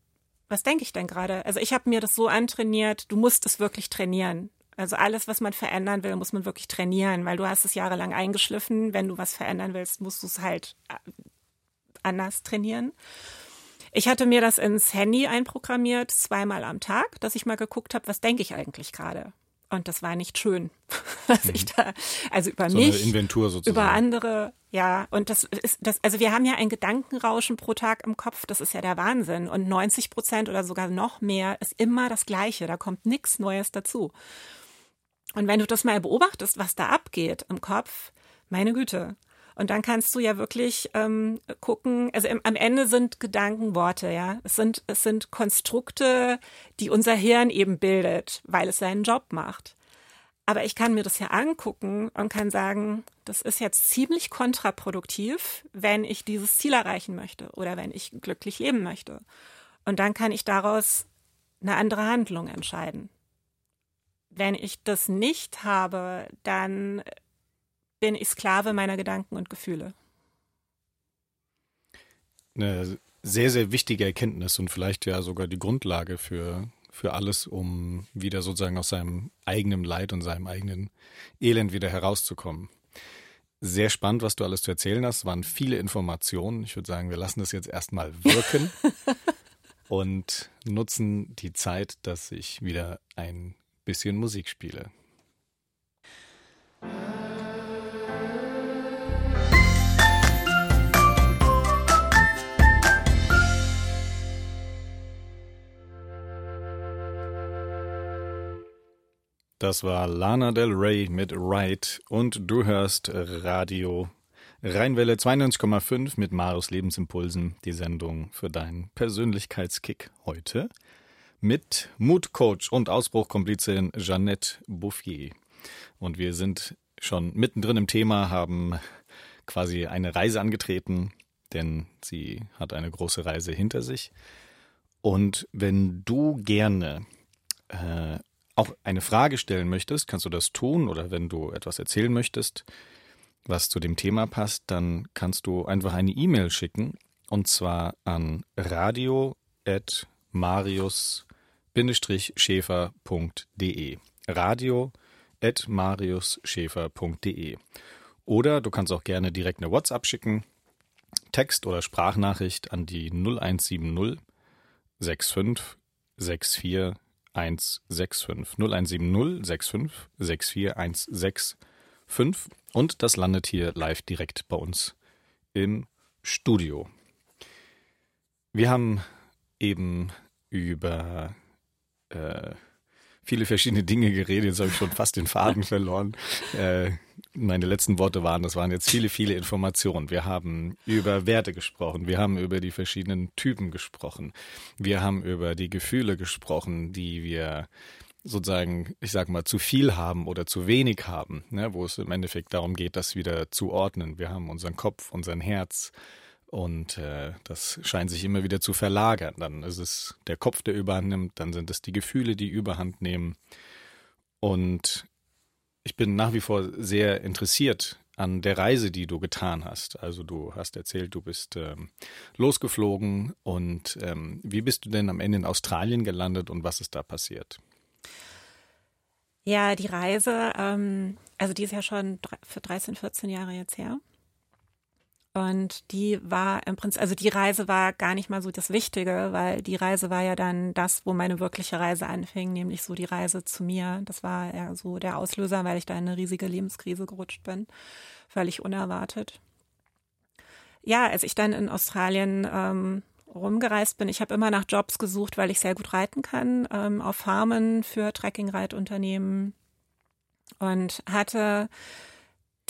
was denke ich denn gerade? Also ich habe mir das so antrainiert, du musst es wirklich trainieren. Also alles, was man verändern will, muss man wirklich trainieren, weil du hast es jahrelang eingeschliffen. Wenn du was verändern willst, musst du es halt äh, anders trainieren. Ich hatte mir das ins Handy einprogrammiert, zweimal am Tag, dass ich mal geguckt habe, was denke ich eigentlich gerade. Und das war nicht schön, was ich mhm. da, also über so mich, über andere, ja. Und das ist, das, also wir haben ja ein Gedankenrauschen pro Tag im Kopf, das ist ja der Wahnsinn. Und 90 Prozent oder sogar noch mehr ist immer das Gleiche, da kommt nichts Neues dazu. Und wenn du das mal beobachtest, was da abgeht im Kopf, meine Güte, und dann kannst du ja wirklich ähm, gucken, also im, am Ende sind Gedanken Worte, ja. Es sind, es sind Konstrukte, die unser Hirn eben bildet, weil es seinen Job macht. Aber ich kann mir das ja angucken und kann sagen, das ist jetzt ziemlich kontraproduktiv, wenn ich dieses Ziel erreichen möchte oder wenn ich glücklich leben möchte. Und dann kann ich daraus eine andere Handlung entscheiden. Wenn ich das nicht habe, dann bin ich Sklave meiner Gedanken und Gefühle. Eine sehr, sehr wichtige Erkenntnis und vielleicht ja sogar die Grundlage für, für alles, um wieder sozusagen aus seinem eigenen Leid und seinem eigenen Elend wieder herauszukommen. Sehr spannend, was du alles zu erzählen hast. Es waren viele Informationen. Ich würde sagen, wir lassen das jetzt erstmal wirken und nutzen die Zeit, dass ich wieder ein bisschen Musik spiele. Das war Lana Del Rey mit Right und du hörst Radio Rheinwelle 92,5 mit Marius Lebensimpulsen, die Sendung für deinen Persönlichkeitskick heute mit Mutcoach und Ausbruchkomplizin Jeannette Bouffier. Und wir sind schon mittendrin im Thema, haben quasi eine Reise angetreten, denn sie hat eine große Reise hinter sich. Und wenn du gerne äh, auch eine Frage stellen möchtest, kannst du das tun oder wenn du etwas erzählen möchtest, was zu dem Thema passt, dann kannst du einfach eine E-Mail schicken und zwar an radio@marius-schäfer.de. radio@mariusschäfer.de. Oder du kannst auch gerne direkt eine WhatsApp schicken, Text oder Sprachnachricht an die 0170 65 64 165 0170 65 64 165 und das landet hier live direkt bei uns im Studio. Wir haben eben über äh, viele verschiedene Dinge geredet. Jetzt habe ich schon fast den Faden verloren. Äh, meine letzten Worte waren, das waren jetzt viele, viele Informationen. Wir haben über Werte gesprochen. Wir haben über die verschiedenen Typen gesprochen. Wir haben über die Gefühle gesprochen, die wir sozusagen, ich sag mal, zu viel haben oder zu wenig haben, ne, wo es im Endeffekt darum geht, das wieder zu ordnen. Wir haben unseren Kopf, unseren Herz, und äh, das scheint sich immer wieder zu verlagern. Dann ist es der Kopf, der überhand nimmt, dann sind es die Gefühle, die überhand nehmen. Und ich bin nach wie vor sehr interessiert an der Reise, die du getan hast. Also du hast erzählt, du bist ähm, losgeflogen und ähm, wie bist du denn am Ende in Australien gelandet und was ist da passiert? Ja, die Reise, ähm, also die ist ja schon für 13, 14 Jahre jetzt her. Und die war im Prinzip, also die Reise war gar nicht mal so das Wichtige, weil die Reise war ja dann das, wo meine wirkliche Reise anfing, nämlich so die Reise zu mir. Das war ja so der Auslöser, weil ich da in eine riesige Lebenskrise gerutscht bin. Völlig unerwartet. Ja, als ich dann in Australien ähm, rumgereist bin, ich habe immer nach Jobs gesucht, weil ich sehr gut reiten kann, ähm, auf Farmen für Trekking-Reitunternehmen und hatte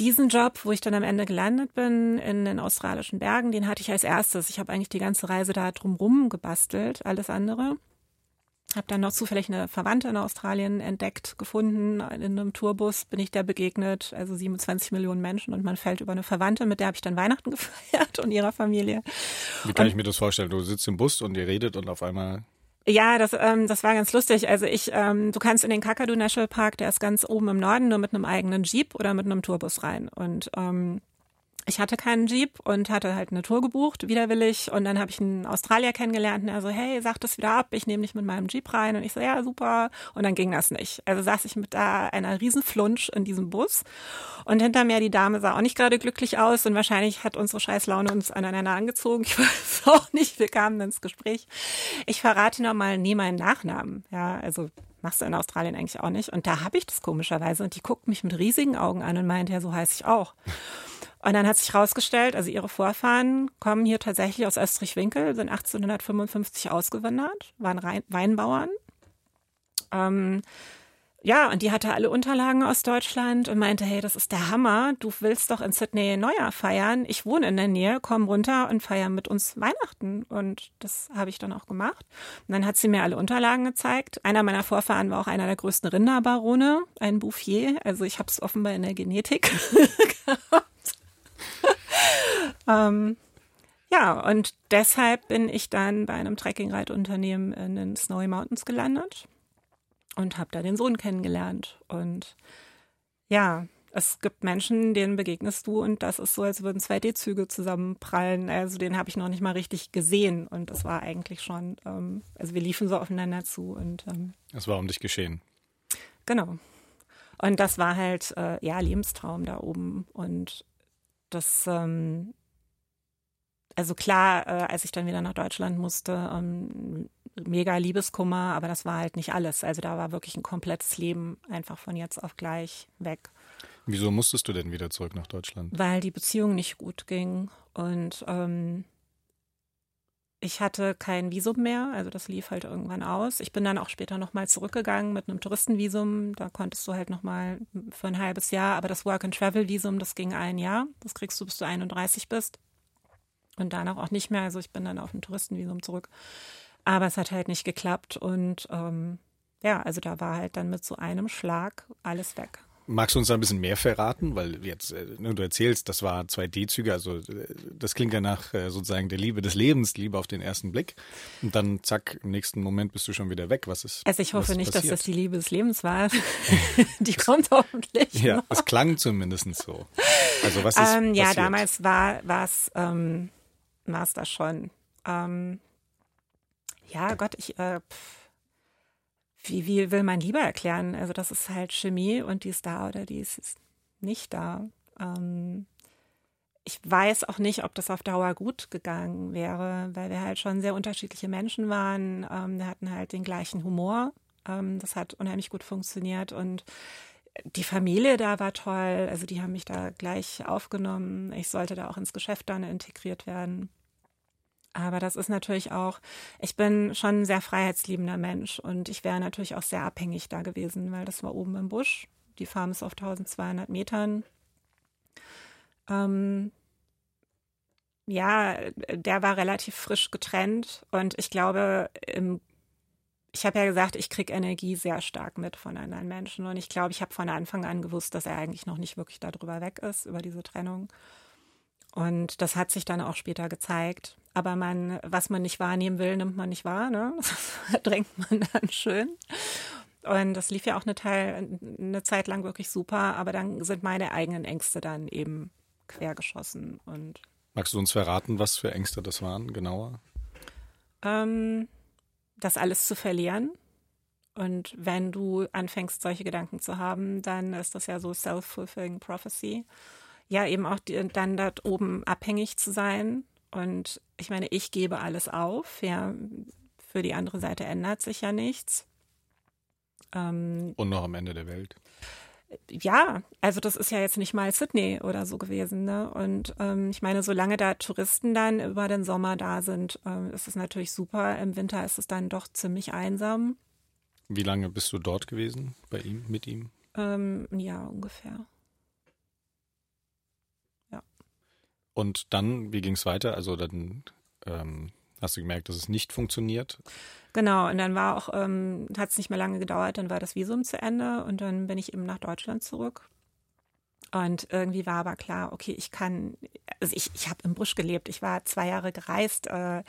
diesen Job, wo ich dann am Ende gelandet bin in den australischen Bergen, den hatte ich als erstes. Ich habe eigentlich die ganze Reise da drumrum gebastelt, alles andere. Habe dann noch zufällig eine Verwandte in Australien entdeckt, gefunden. In einem Tourbus bin ich der begegnet, also 27 Millionen Menschen und man fällt über eine Verwandte, mit der habe ich dann Weihnachten gefeiert und ihrer Familie. Wie kann und, ich mir das vorstellen? Du sitzt im Bus und ihr redet und auf einmal ja, das, ähm, das war ganz lustig. Also ich, ähm, du kannst in den Kakadu National Park, der ist ganz oben im Norden, nur mit einem eigenen Jeep oder mit einem Tourbus rein. Und ähm, ich hatte keinen Jeep und hatte halt eine Tour gebucht, widerwillig. Und dann habe ich einen Australier kennengelernt und er so, hey, sag das wieder ab, ich nehme dich mit meinem Jeep rein. Und ich so, ja, super. Und dann ging das nicht. Also saß ich mit da einer riesen Flunsch in diesem Bus. Und hinter mir, die Dame sah auch nicht gerade glücklich aus. Und wahrscheinlich hat unsere Scheißlaune uns aneinander angezogen. Ich weiß auch nicht, wir kamen ins Gespräch. Ich verrate noch mal nie meinen Nachnamen. Ja, also machst du in Australien eigentlich auch nicht. Und da habe ich das komischerweise. Und die guckt mich mit riesigen Augen an und meint, ja, so heiße ich auch. Und dann hat sich herausgestellt, also ihre Vorfahren kommen hier tatsächlich aus Österreich-Winkel, sind 1855 ausgewandert, waren Weinbauern. Ähm, ja, und die hatte alle Unterlagen aus Deutschland und meinte, hey, das ist der Hammer. Du willst doch in Sydney Neujahr feiern. Ich wohne in der Nähe, komm runter und feier mit uns Weihnachten. Und das habe ich dann auch gemacht. Und dann hat sie mir alle Unterlagen gezeigt. Einer meiner Vorfahren war auch einer der größten Rinderbarone, ein Bouffier. Also ich habe es offenbar in der Genetik gehabt. Ähm, ja, und deshalb bin ich dann bei einem Trekking-Reitunternehmen in den Snowy Mountains gelandet und habe da den Sohn kennengelernt. Und ja, es gibt Menschen, denen begegnest du und das ist so, als würden zwei D-Züge zusammenprallen. Also den habe ich noch nicht mal richtig gesehen und das war eigentlich schon, ähm, also wir liefen so aufeinander zu und ähm, es war um dich geschehen. Genau. Und das war halt äh, ja Lebenstraum da oben und das ähm, also klar, äh, als ich dann wieder nach Deutschland musste, ähm, mega Liebeskummer, aber das war halt nicht alles. Also da war wirklich ein komplettes Leben einfach von jetzt auf gleich weg. Wieso musstest du denn wieder zurück nach Deutschland? Weil die Beziehung nicht gut ging und ähm, ich hatte kein Visum mehr, also das lief halt irgendwann aus. Ich bin dann auch später nochmal zurückgegangen mit einem Touristenvisum. Da konntest du halt nochmal für ein halbes Jahr, aber das Work-and-Travel-Visum, das ging ein Jahr. Das kriegst du, bis du 31 bist. Und danach auch nicht mehr. Also ich bin dann auf ein Touristenvisum zurück. Aber es hat halt nicht geklappt und ähm, ja, also da war halt dann mit so einem Schlag alles weg. Magst du uns da ein bisschen mehr verraten? Weil jetzt, äh, ne, du erzählst, das war 2D-Züge, also äh, das klingt ja nach äh, sozusagen der Liebe des Lebens, Liebe auf den ersten Blick. Und dann zack, im nächsten Moment bist du schon wieder weg. Was ist? Also ich hoffe nicht, passiert? dass das die Liebe des Lebens war. die kommt hoffentlich. Ja, noch. es klang zumindest so. Also was ist? Ähm, ja, damals war es ähm, war es da schon. Ähm, ja, Gott, ich, äh, wie, wie will man lieber erklären? Also das ist halt Chemie und die ist da oder die ist nicht da. Ähm, ich weiß auch nicht, ob das auf Dauer gut gegangen wäre, weil wir halt schon sehr unterschiedliche Menschen waren. Ähm, wir hatten halt den gleichen Humor. Ähm, das hat unheimlich gut funktioniert und die Familie da war toll. Also die haben mich da gleich aufgenommen. Ich sollte da auch ins Geschäft dann integriert werden. Aber das ist natürlich auch, ich bin schon ein sehr freiheitsliebender Mensch und ich wäre natürlich auch sehr abhängig da gewesen, weil das war oben im Busch. Die Farm ist auf 1200 Metern. Ähm, ja, der war relativ frisch getrennt und ich glaube, im, ich habe ja gesagt, ich kriege Energie sehr stark mit von anderen Menschen und ich glaube, ich habe von Anfang an gewusst, dass er eigentlich noch nicht wirklich darüber weg ist, über diese Trennung. Und das hat sich dann auch später gezeigt. Aber man, was man nicht wahrnehmen will, nimmt man nicht wahr. Ne? Das drängt man dann schön. Und das lief ja auch eine, Teil, eine Zeit lang wirklich super, aber dann sind meine eigenen Ängste dann eben quergeschossen. Und Magst du uns verraten, was für Ängste das waren, genauer? Ähm, das alles zu verlieren. Und wenn du anfängst, solche Gedanken zu haben, dann ist das ja so self-fulfilling prophecy ja eben auch die, dann dort oben abhängig zu sein. Und ich meine, ich gebe alles auf. Ja, für die andere Seite ändert sich ja nichts. Ähm, Und noch am Ende der Welt. Ja, also das ist ja jetzt nicht mal Sydney oder so gewesen. Ne? Und ähm, ich meine, solange da Touristen dann über den Sommer da sind, ähm, ist es natürlich super. Im Winter ist es dann doch ziemlich einsam. Wie lange bist du dort gewesen bei ihm, mit ihm? Ähm, ja, ungefähr. Und dann, wie ging es weiter? Also dann ähm, hast du gemerkt, dass es nicht funktioniert? Genau, und dann war auch, ähm, hat es nicht mehr lange gedauert, dann war das Visum zu Ende und dann bin ich eben nach Deutschland zurück. Und irgendwie war aber klar, okay, ich kann, also ich, ich habe im Busch gelebt, ich war zwei Jahre gereist. Äh,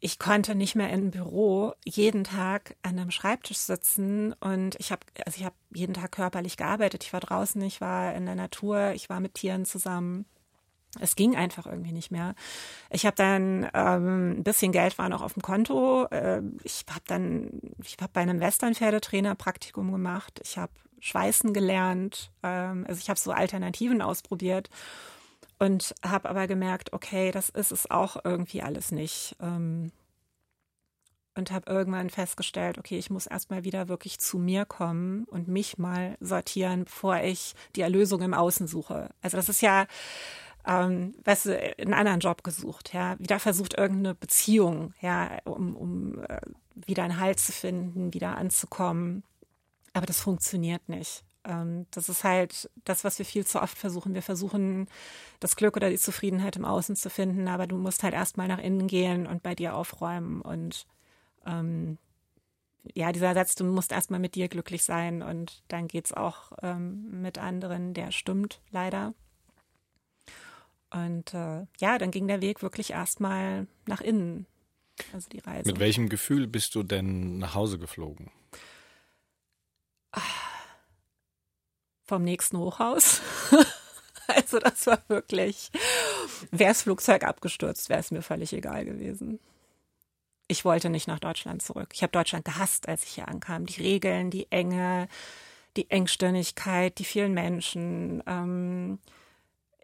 ich konnte nicht mehr im Büro jeden Tag an einem Schreibtisch sitzen und ich habe also ich habe jeden Tag körperlich gearbeitet. Ich war draußen, ich war in der Natur, ich war mit Tieren zusammen es ging einfach irgendwie nicht mehr. Ich habe dann ähm, ein bisschen Geld war noch auf dem Konto. Äh, ich habe dann, ich habe bei einem Western-Pferdetrainer Praktikum gemacht. Ich habe Schweißen gelernt. Ähm, also ich habe so Alternativen ausprobiert und habe aber gemerkt, okay, das ist es auch irgendwie alles nicht. Ähm, und habe irgendwann festgestellt, okay, ich muss erstmal wieder wirklich zu mir kommen und mich mal sortieren, bevor ich die Erlösung im Außen suche. Also das ist ja, ähm, weißt du, einen anderen Job gesucht, ja, wieder versucht irgendeine Beziehung, ja, um, um äh, wieder einen Halt zu finden, wieder anzukommen. Aber das funktioniert nicht. Ähm, das ist halt das, was wir viel zu oft versuchen. Wir versuchen, das Glück oder die Zufriedenheit im Außen zu finden, aber du musst halt erstmal nach innen gehen und bei dir aufräumen und ähm, ja, dieser Satz, du musst erstmal mit dir glücklich sein und dann geht es auch ähm, mit anderen, der stimmt leider. Und äh, ja, dann ging der Weg wirklich erstmal nach innen, also die Reise. Mit welchem Gefühl bist du denn nach Hause geflogen? Vom nächsten Hochhaus. also das war wirklich, wäre das Flugzeug abgestürzt, wäre es mir völlig egal gewesen. Ich wollte nicht nach Deutschland zurück. Ich habe Deutschland gehasst, als ich hier ankam. Die Regeln, die Enge, die Engstirnigkeit, die vielen Menschen. Ähm,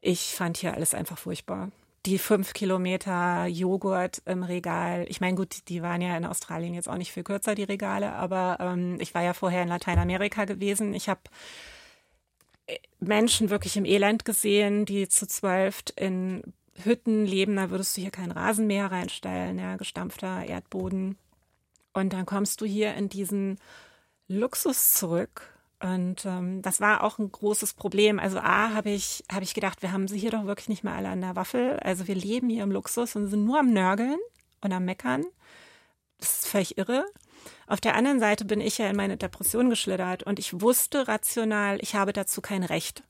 ich fand hier alles einfach furchtbar. Die fünf Kilometer Joghurt im Regal. Ich meine, gut, die waren ja in Australien jetzt auch nicht viel kürzer, die Regale, aber ähm, ich war ja vorher in Lateinamerika gewesen. Ich habe äh, Menschen wirklich im Elend gesehen, die zu zwölf in Hütten leben. Da würdest du hier kein Rasenmäher reinstellen, ja, gestampfter Erdboden. Und dann kommst du hier in diesen Luxus zurück und ähm, das war auch ein großes Problem. Also A, habe ich, hab ich gedacht, wir haben sie hier doch wirklich nicht mehr alle an der Waffel. Also wir leben hier im Luxus und sind nur am Nörgeln und am Meckern. Das ist völlig irre. Auf der anderen Seite bin ich ja in meine Depression geschlittert und ich wusste rational, ich habe dazu kein Recht.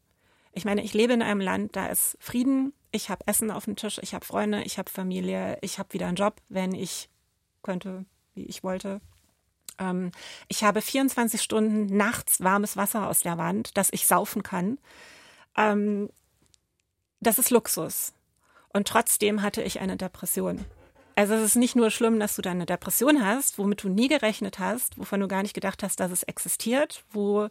Ich meine, ich lebe in einem Land, da ist Frieden, ich habe Essen auf dem Tisch, ich habe Freunde, ich habe Familie, ich habe wieder einen Job, wenn ich könnte, wie ich wollte. Ähm, ich habe 24 Stunden nachts warmes Wasser aus der Wand, das ich saufen kann. Ähm, das ist Luxus. Und trotzdem hatte ich eine Depression. Also es ist nicht nur schlimm, dass du deine Depression hast, womit du nie gerechnet hast, wovon du gar nicht gedacht hast, dass es existiert, wo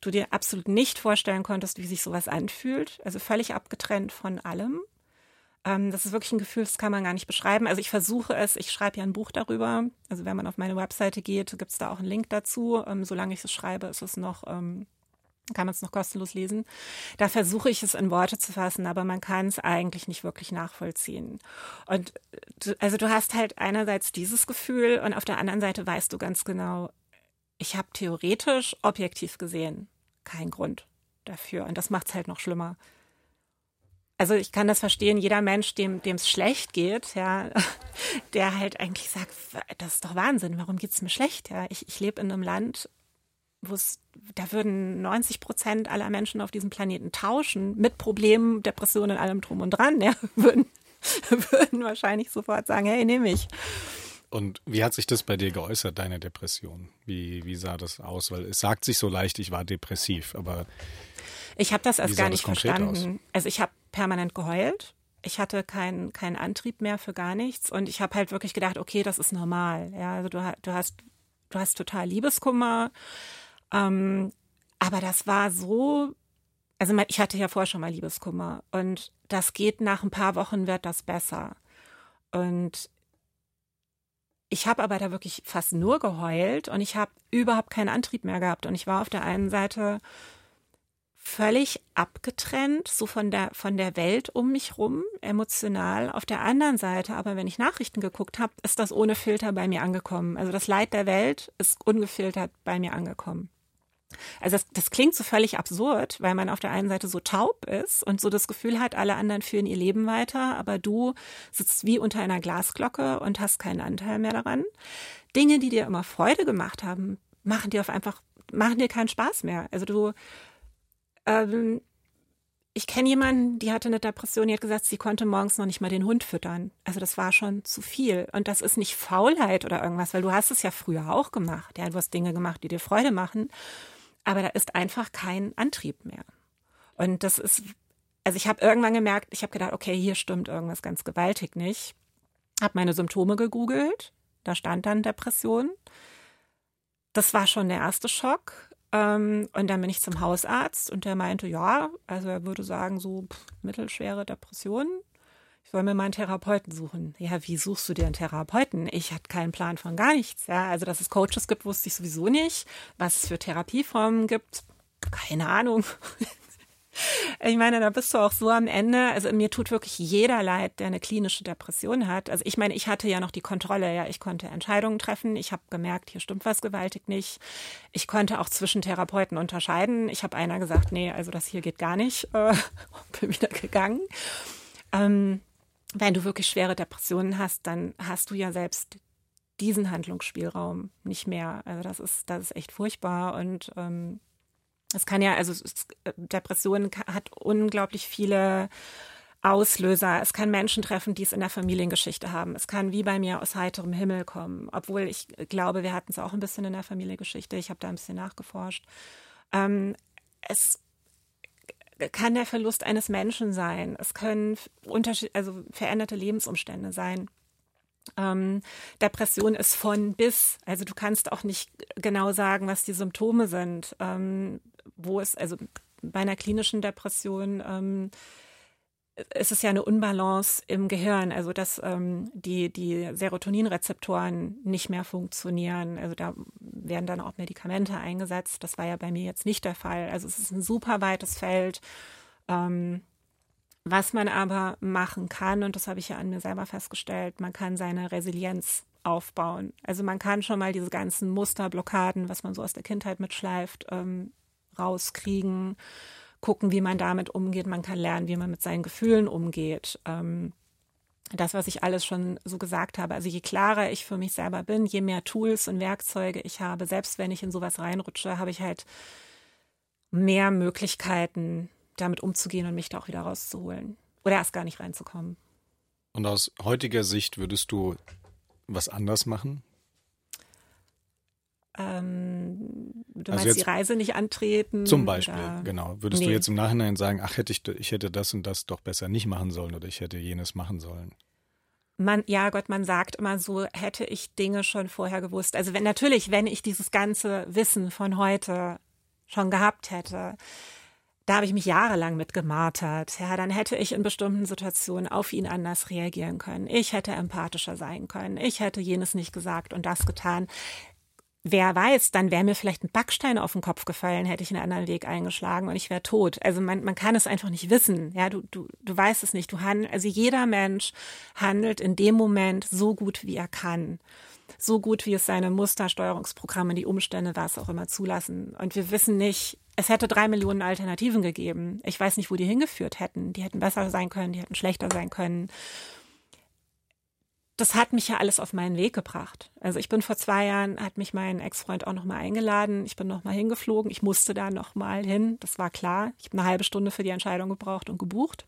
du dir absolut nicht vorstellen konntest, wie sich sowas anfühlt. Also völlig abgetrennt von allem. Ähm, das ist wirklich ein Gefühl, das kann man gar nicht beschreiben. Also ich versuche es, ich schreibe ja ein Buch darüber. Also wenn man auf meine Webseite geht, gibt es da auch einen Link dazu. Ähm, solange ich es schreibe, ist es noch, ähm, kann man es noch kostenlos lesen. Da versuche ich es in Worte zu fassen, aber man kann es eigentlich nicht wirklich nachvollziehen. Und du, also du hast halt einerseits dieses Gefühl und auf der anderen Seite weißt du ganz genau, ich habe theoretisch objektiv gesehen keinen Grund dafür. Und das macht es halt noch schlimmer also ich kann das verstehen, jeder Mensch, dem es schlecht geht, ja, der halt eigentlich sagt, das ist doch Wahnsinn, warum geht es mir schlecht? Ja, ich, ich lebe in einem Land, wo es, da würden 90 Prozent aller Menschen auf diesem Planeten tauschen, mit Problemen, Depressionen, allem drum und dran, ja, würden, würden wahrscheinlich sofort sagen, hey, nehme ich. Und wie hat sich das bei dir geäußert, deine Depression? Wie, wie sah das aus? Weil es sagt sich so leicht, ich war depressiv, aber ich habe das erst gar nicht verstanden. Aus? Also ich habe permanent geheult. Ich hatte keinen keinen Antrieb mehr für gar nichts und ich habe halt wirklich gedacht, okay, das ist normal. Ja, also du, du hast du hast total Liebeskummer, ähm, aber das war so. Also ich hatte ja vorher schon mal Liebeskummer und das geht nach ein paar Wochen wird das besser und ich habe aber da wirklich fast nur geheult und ich habe überhaupt keinen Antrieb mehr gehabt und ich war auf der einen Seite völlig abgetrennt, so von der, von der Welt um mich rum, emotional. Auf der anderen Seite, aber wenn ich Nachrichten geguckt habe, ist das ohne Filter bei mir angekommen. Also das Leid der Welt ist ungefiltert bei mir angekommen. Also das, das klingt so völlig absurd, weil man auf der einen Seite so taub ist und so das Gefühl hat, alle anderen führen ihr Leben weiter, aber du sitzt wie unter einer Glasglocke und hast keinen Anteil mehr daran. Dinge, die dir immer Freude gemacht haben, machen dir auf einfach machen dir keinen Spaß mehr. Also du ähm, ich kenne jemanden, die hatte eine Depression, die hat gesagt, sie konnte morgens noch nicht mal den Hund füttern. Also das war schon zu viel. Und das ist nicht Faulheit oder irgendwas, weil du hast es ja früher auch gemacht. Ja, du hast Dinge gemacht, die dir Freude machen. Aber da ist einfach kein Antrieb mehr. Und das ist, also ich habe irgendwann gemerkt, ich habe gedacht, okay, hier stimmt irgendwas ganz gewaltig nicht. Habe meine Symptome gegoogelt. Da stand dann Depression. Das war schon der erste Schock. Ähm, und dann bin ich zum Hausarzt und der meinte, ja, also er würde sagen, so pff, mittelschwere Depressionen. ich soll mir mal einen Therapeuten suchen. Ja, wie suchst du dir einen Therapeuten? Ich hatte keinen Plan von gar nichts. Ja, also dass es Coaches gibt, wusste ich sowieso nicht. Was es für Therapieformen gibt, keine Ahnung. Ich meine, da bist du auch so am Ende. Also mir tut wirklich jeder leid, der eine klinische Depression hat. Also ich meine, ich hatte ja noch die Kontrolle. Ja, ich konnte Entscheidungen treffen. Ich habe gemerkt, hier stimmt was gewaltig nicht. Ich konnte auch zwischen Therapeuten unterscheiden. Ich habe einer gesagt, nee, also das hier geht gar nicht. Äh, bin wieder gegangen. Ähm, wenn du wirklich schwere Depressionen hast, dann hast du ja selbst diesen Handlungsspielraum nicht mehr. Also das ist, das ist echt furchtbar und ähm, es kann ja, also Depression hat unglaublich viele Auslöser. Es kann Menschen treffen, die es in der Familiengeschichte haben. Es kann wie bei mir aus heiterem Himmel kommen, obwohl ich glaube, wir hatten es auch ein bisschen in der Familiengeschichte. Ich habe da ein bisschen nachgeforscht. Ähm, es kann der Verlust eines Menschen sein. Es können Unterschied, also veränderte Lebensumstände sein. Ähm, Depression ist von bis. Also du kannst auch nicht genau sagen, was die Symptome sind. Ähm, wo es, also bei einer klinischen Depression ähm, ist es ja eine Unbalance im Gehirn, also dass ähm, die, die Serotoninrezeptoren nicht mehr funktionieren. Also da werden dann auch Medikamente eingesetzt. Das war ja bei mir jetzt nicht der Fall. Also es ist ein super weites Feld. Ähm, was man aber machen kann, und das habe ich ja an mir selber festgestellt, man kann seine Resilienz aufbauen. Also man kann schon mal diese ganzen Musterblockaden, was man so aus der Kindheit mitschleift, ähm, rauskriegen, gucken, wie man damit umgeht. Man kann lernen, wie man mit seinen Gefühlen umgeht. Ähm, das, was ich alles schon so gesagt habe. Also je klarer ich für mich selber bin, je mehr Tools und Werkzeuge ich habe, selbst wenn ich in sowas reinrutsche, habe ich halt mehr Möglichkeiten, damit umzugehen und mich da auch wieder rauszuholen. Oder erst gar nicht reinzukommen. Und aus heutiger Sicht würdest du was anders machen? Ähm, du also meinst die Reise nicht antreten? Zum Beispiel, oder? genau. Würdest nee. du jetzt im Nachhinein sagen, ach, hätte ich, ich hätte das und das doch besser nicht machen sollen oder ich hätte jenes machen sollen? Man, ja Gott, man sagt immer so, hätte ich Dinge schon vorher gewusst. Also wenn natürlich, wenn ich dieses ganze Wissen von heute schon gehabt hätte, da habe ich mich jahrelang mit gemartert. Ja, dann hätte ich in bestimmten Situationen auf ihn anders reagieren können. Ich hätte empathischer sein können. Ich hätte jenes nicht gesagt und das getan wer weiß, dann wäre mir vielleicht ein Backstein auf den Kopf gefallen, hätte ich einen anderen Weg eingeschlagen und ich wäre tot. Also man, man kann es einfach nicht wissen. Ja, du, du, du weißt es nicht. Du hand, also jeder Mensch handelt in dem Moment so gut, wie er kann. So gut, wie es seine Mustersteuerungsprogramme, die Umstände, was auch immer zulassen. Und wir wissen nicht, es hätte drei Millionen Alternativen gegeben. Ich weiß nicht, wo die hingeführt hätten. Die hätten besser sein können, die hätten schlechter sein können das hat mich ja alles auf meinen Weg gebracht. Also ich bin vor zwei Jahren, hat mich mein Ex-Freund auch nochmal eingeladen. Ich bin nochmal hingeflogen. Ich musste da nochmal hin. Das war klar. Ich habe eine halbe Stunde für die Entscheidung gebraucht und gebucht,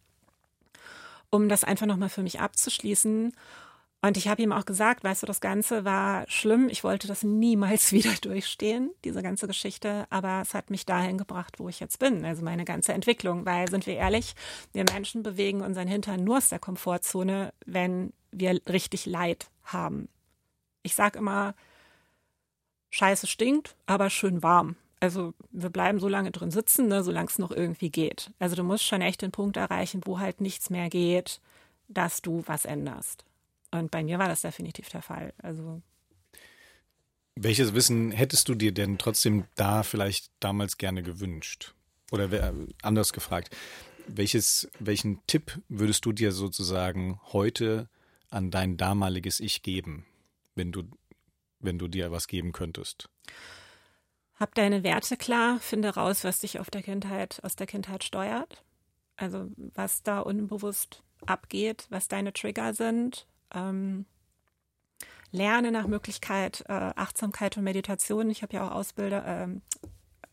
um das einfach nochmal für mich abzuschließen. Und ich habe ihm auch gesagt, weißt du, das Ganze war schlimm. Ich wollte das niemals wieder durchstehen, diese ganze Geschichte. Aber es hat mich dahin gebracht, wo ich jetzt bin. Also meine ganze Entwicklung. Weil, sind wir ehrlich, wir Menschen bewegen unseren Hintern nur aus der Komfortzone, wenn wir richtig Leid haben. Ich sage immer, Scheiße stinkt, aber schön warm. Also wir bleiben so lange drin sitzen, ne, solange es noch irgendwie geht. Also du musst schon echt den Punkt erreichen, wo halt nichts mehr geht, dass du was änderst. Und bei mir war das definitiv der Fall. Also welches Wissen hättest du dir denn trotzdem da vielleicht damals gerne gewünscht? Oder anders gefragt, welches, welchen Tipp würdest du dir sozusagen heute an dein damaliges Ich geben, wenn du, wenn du dir was geben könntest? Hab deine Werte klar, finde raus, was dich auf der Kindheit, aus der Kindheit steuert. Also was da unbewusst abgeht, was deine Trigger sind. Ähm, lerne nach Möglichkeit äh, Achtsamkeit und Meditation. Ich habe ja auch Ausbilder, äh,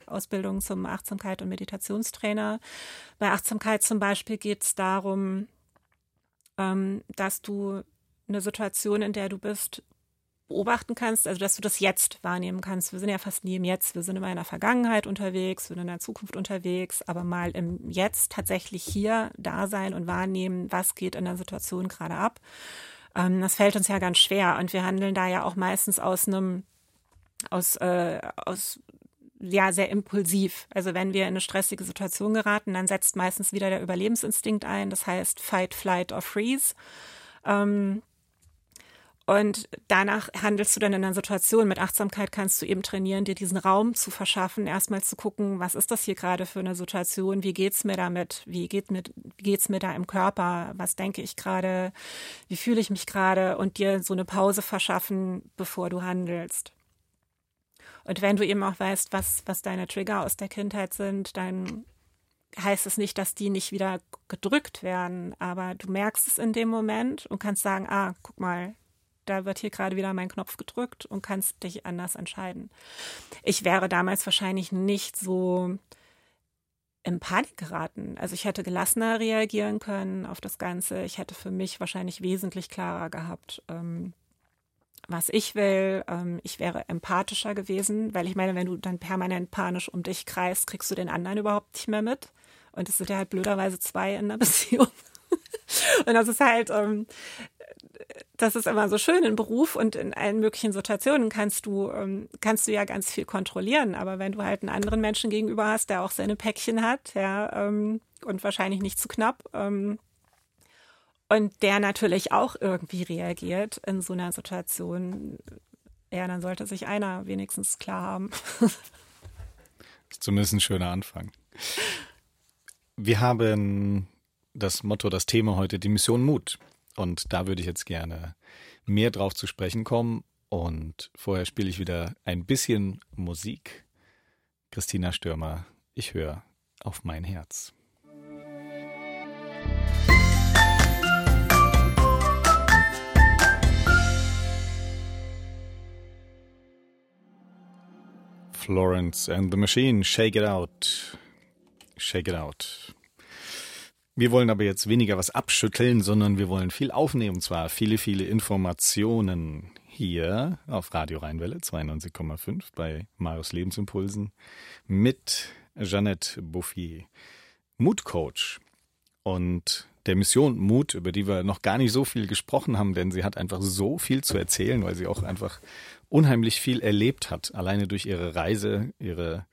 Ausbildung zum Achtsamkeit und Meditationstrainer. Bei Achtsamkeit zum Beispiel geht es darum, ähm, dass du eine Situation, in der du bist, beobachten kannst, also dass du das Jetzt wahrnehmen kannst. Wir sind ja fast nie im Jetzt, wir sind immer in der Vergangenheit unterwegs, wir sind in der Zukunft unterwegs, aber mal im Jetzt tatsächlich hier da sein und wahrnehmen, was geht in der Situation gerade ab. Ähm, das fällt uns ja ganz schwer und wir handeln da ja auch meistens aus einem, aus, äh, aus ja sehr impulsiv. Also wenn wir in eine stressige Situation geraten, dann setzt meistens wieder der Überlebensinstinkt ein. Das heißt Fight, Flight or Freeze. Ähm, und danach handelst du dann in einer Situation. Mit Achtsamkeit kannst du eben trainieren, dir diesen Raum zu verschaffen, erstmal zu gucken, was ist das hier gerade für eine Situation? Wie geht's mir damit? Wie geht mir, geht's mir da im Körper? Was denke ich gerade? Wie fühle ich mich gerade? Und dir so eine Pause verschaffen, bevor du handelst. Und wenn du eben auch weißt, was, was deine Trigger aus der Kindheit sind, dann heißt es nicht, dass die nicht wieder gedrückt werden, aber du merkst es in dem Moment und kannst sagen, ah, guck mal, da wird hier gerade wieder mein Knopf gedrückt und kannst dich anders entscheiden. Ich wäre damals wahrscheinlich nicht so in Panik geraten. Also ich hätte gelassener reagieren können auf das Ganze. Ich hätte für mich wahrscheinlich wesentlich klarer gehabt, ähm, was ich will. Ähm, ich wäre empathischer gewesen, weil ich meine, wenn du dann permanent panisch um dich kreist, kriegst du den anderen überhaupt nicht mehr mit. Und es sind ja halt blöderweise zwei in der Beziehung. Und das ist halt, ähm, das ist immer so schön im Beruf und in allen möglichen Situationen kannst du, ähm, kannst du ja ganz viel kontrollieren. Aber wenn du halt einen anderen Menschen gegenüber hast, der auch seine Päckchen hat, ja, ähm, und wahrscheinlich nicht zu knapp, ähm, und der natürlich auch irgendwie reagiert in so einer Situation, ja, dann sollte sich einer wenigstens klar haben. Zumindest ein schöner Anfang. Wir haben das Motto, das Thema heute, die Mission Mut. Und da würde ich jetzt gerne mehr drauf zu sprechen kommen. Und vorher spiele ich wieder ein bisschen Musik. Christina Stürmer, ich höre auf mein Herz. Florence and the Machine, Shake It Out. Shake It Out. Wir wollen aber jetzt weniger was abschütteln, sondern wir wollen viel aufnehmen, und zwar viele, viele Informationen hier auf Radio Rheinwelle 92,5 bei Marius Lebensimpulsen mit Jeannette Bouffier, Mutcoach und der Mission Mut, über die wir noch gar nicht so viel gesprochen haben, denn sie hat einfach so viel zu erzählen, weil sie auch einfach unheimlich viel erlebt hat, alleine durch ihre Reise, ihre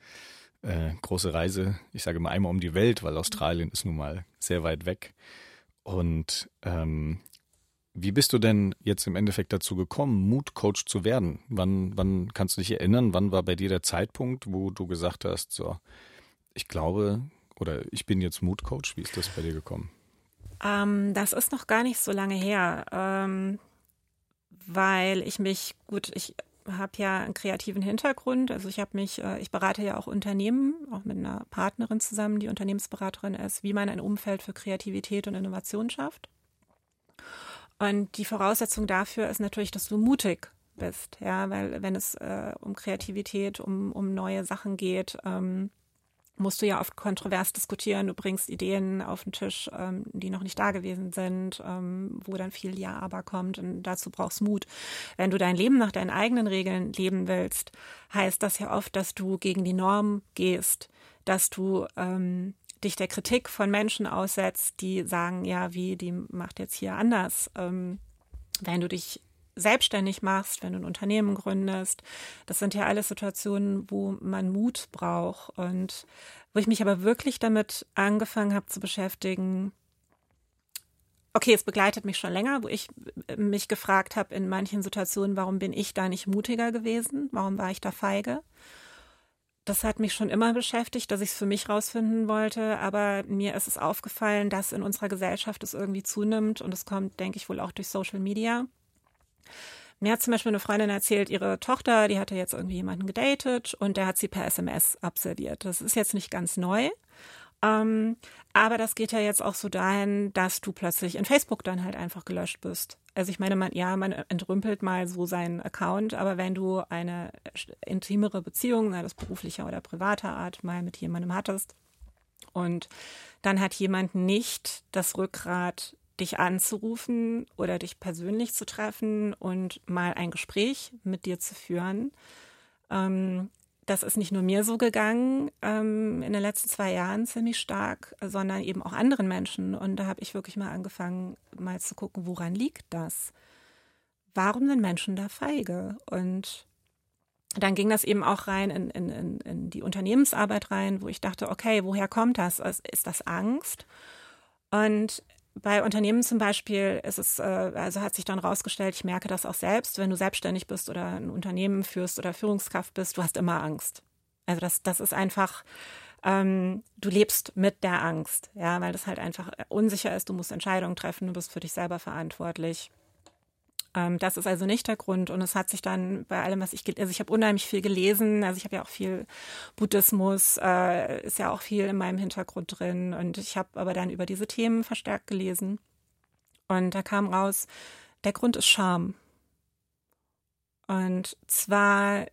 äh, große Reise, ich sage mal einmal um die Welt, weil Australien ist nun mal sehr weit weg. Und ähm, wie bist du denn jetzt im Endeffekt dazu gekommen, Mutcoach zu werden? Wann, wann kannst du dich erinnern, wann war bei dir der Zeitpunkt, wo du gesagt hast, so, ich glaube oder ich bin jetzt Mutcoach? Wie ist das bei dir gekommen? Ähm, das ist noch gar nicht so lange her, ähm, weil ich mich, gut, ich habe ja einen kreativen Hintergrund. Also ich habe mich, äh, ich berate ja auch Unternehmen, auch mit einer Partnerin zusammen, die Unternehmensberaterin ist, wie man ein Umfeld für Kreativität und Innovation schafft. Und die Voraussetzung dafür ist natürlich, dass du mutig bist, ja, weil wenn es äh, um Kreativität, um, um neue Sachen geht, ähm, musst du ja oft kontrovers diskutieren. Du bringst Ideen auf den Tisch, ähm, die noch nicht da gewesen sind, ähm, wo dann viel Ja, aber kommt. Und dazu brauchst Mut. Wenn du dein Leben nach deinen eigenen Regeln leben willst, heißt das ja oft, dass du gegen die Norm gehst, dass du ähm, dich der Kritik von Menschen aussetzt, die sagen, ja, wie, die macht jetzt hier anders. Ähm, wenn du dich selbstständig machst, wenn du ein Unternehmen gründest. Das sind ja alles Situationen, wo man Mut braucht und wo ich mich aber wirklich damit angefangen habe zu beschäftigen. Okay, es begleitet mich schon länger, wo ich mich gefragt habe in manchen Situationen, warum bin ich da nicht mutiger gewesen? Warum war ich da feige? Das hat mich schon immer beschäftigt, dass ich es für mich rausfinden wollte, aber mir ist es aufgefallen, dass in unserer Gesellschaft es irgendwie zunimmt und es kommt, denke ich, wohl auch durch Social Media. Mir hat zum Beispiel eine Freundin erzählt, ihre Tochter, die hatte jetzt irgendwie jemanden gedatet und der hat sie per SMS abserviert. Das ist jetzt nicht ganz neu. Ähm, aber das geht ja jetzt auch so dahin, dass du plötzlich in Facebook dann halt einfach gelöscht bist. Also ich meine, man, ja, man entrümpelt mal so seinen Account, aber wenn du eine intimere Beziehung, sei das beruflicher oder privater Art, mal mit jemandem hattest und dann hat jemand nicht das Rückgrat, dich anzurufen oder dich persönlich zu treffen und mal ein Gespräch mit dir zu führen. Ähm, das ist nicht nur mir so gegangen ähm, in den letzten zwei Jahren ziemlich stark, sondern eben auch anderen Menschen. Und da habe ich wirklich mal angefangen, mal zu gucken, woran liegt das? Warum sind Menschen da feige? Und dann ging das eben auch rein in, in, in, in die Unternehmensarbeit rein, wo ich dachte, okay, woher kommt das? Ist das Angst? Und bei Unternehmen zum Beispiel ist es, äh, also hat sich dann rausgestellt, ich merke das auch selbst, wenn du selbstständig bist oder ein Unternehmen führst oder Führungskraft bist, du hast immer Angst. Also das, das ist einfach, ähm, du lebst mit der Angst, ja, weil das halt einfach unsicher ist, du musst Entscheidungen treffen, du bist für dich selber verantwortlich. Ähm, das ist also nicht der Grund. Und es hat sich dann bei allem, was ich, also ich habe unheimlich viel gelesen. Also ich habe ja auch viel Buddhismus, äh, ist ja auch viel in meinem Hintergrund drin. Und ich habe aber dann über diese Themen verstärkt gelesen. Und da kam raus, der Grund ist Scham. Und zwar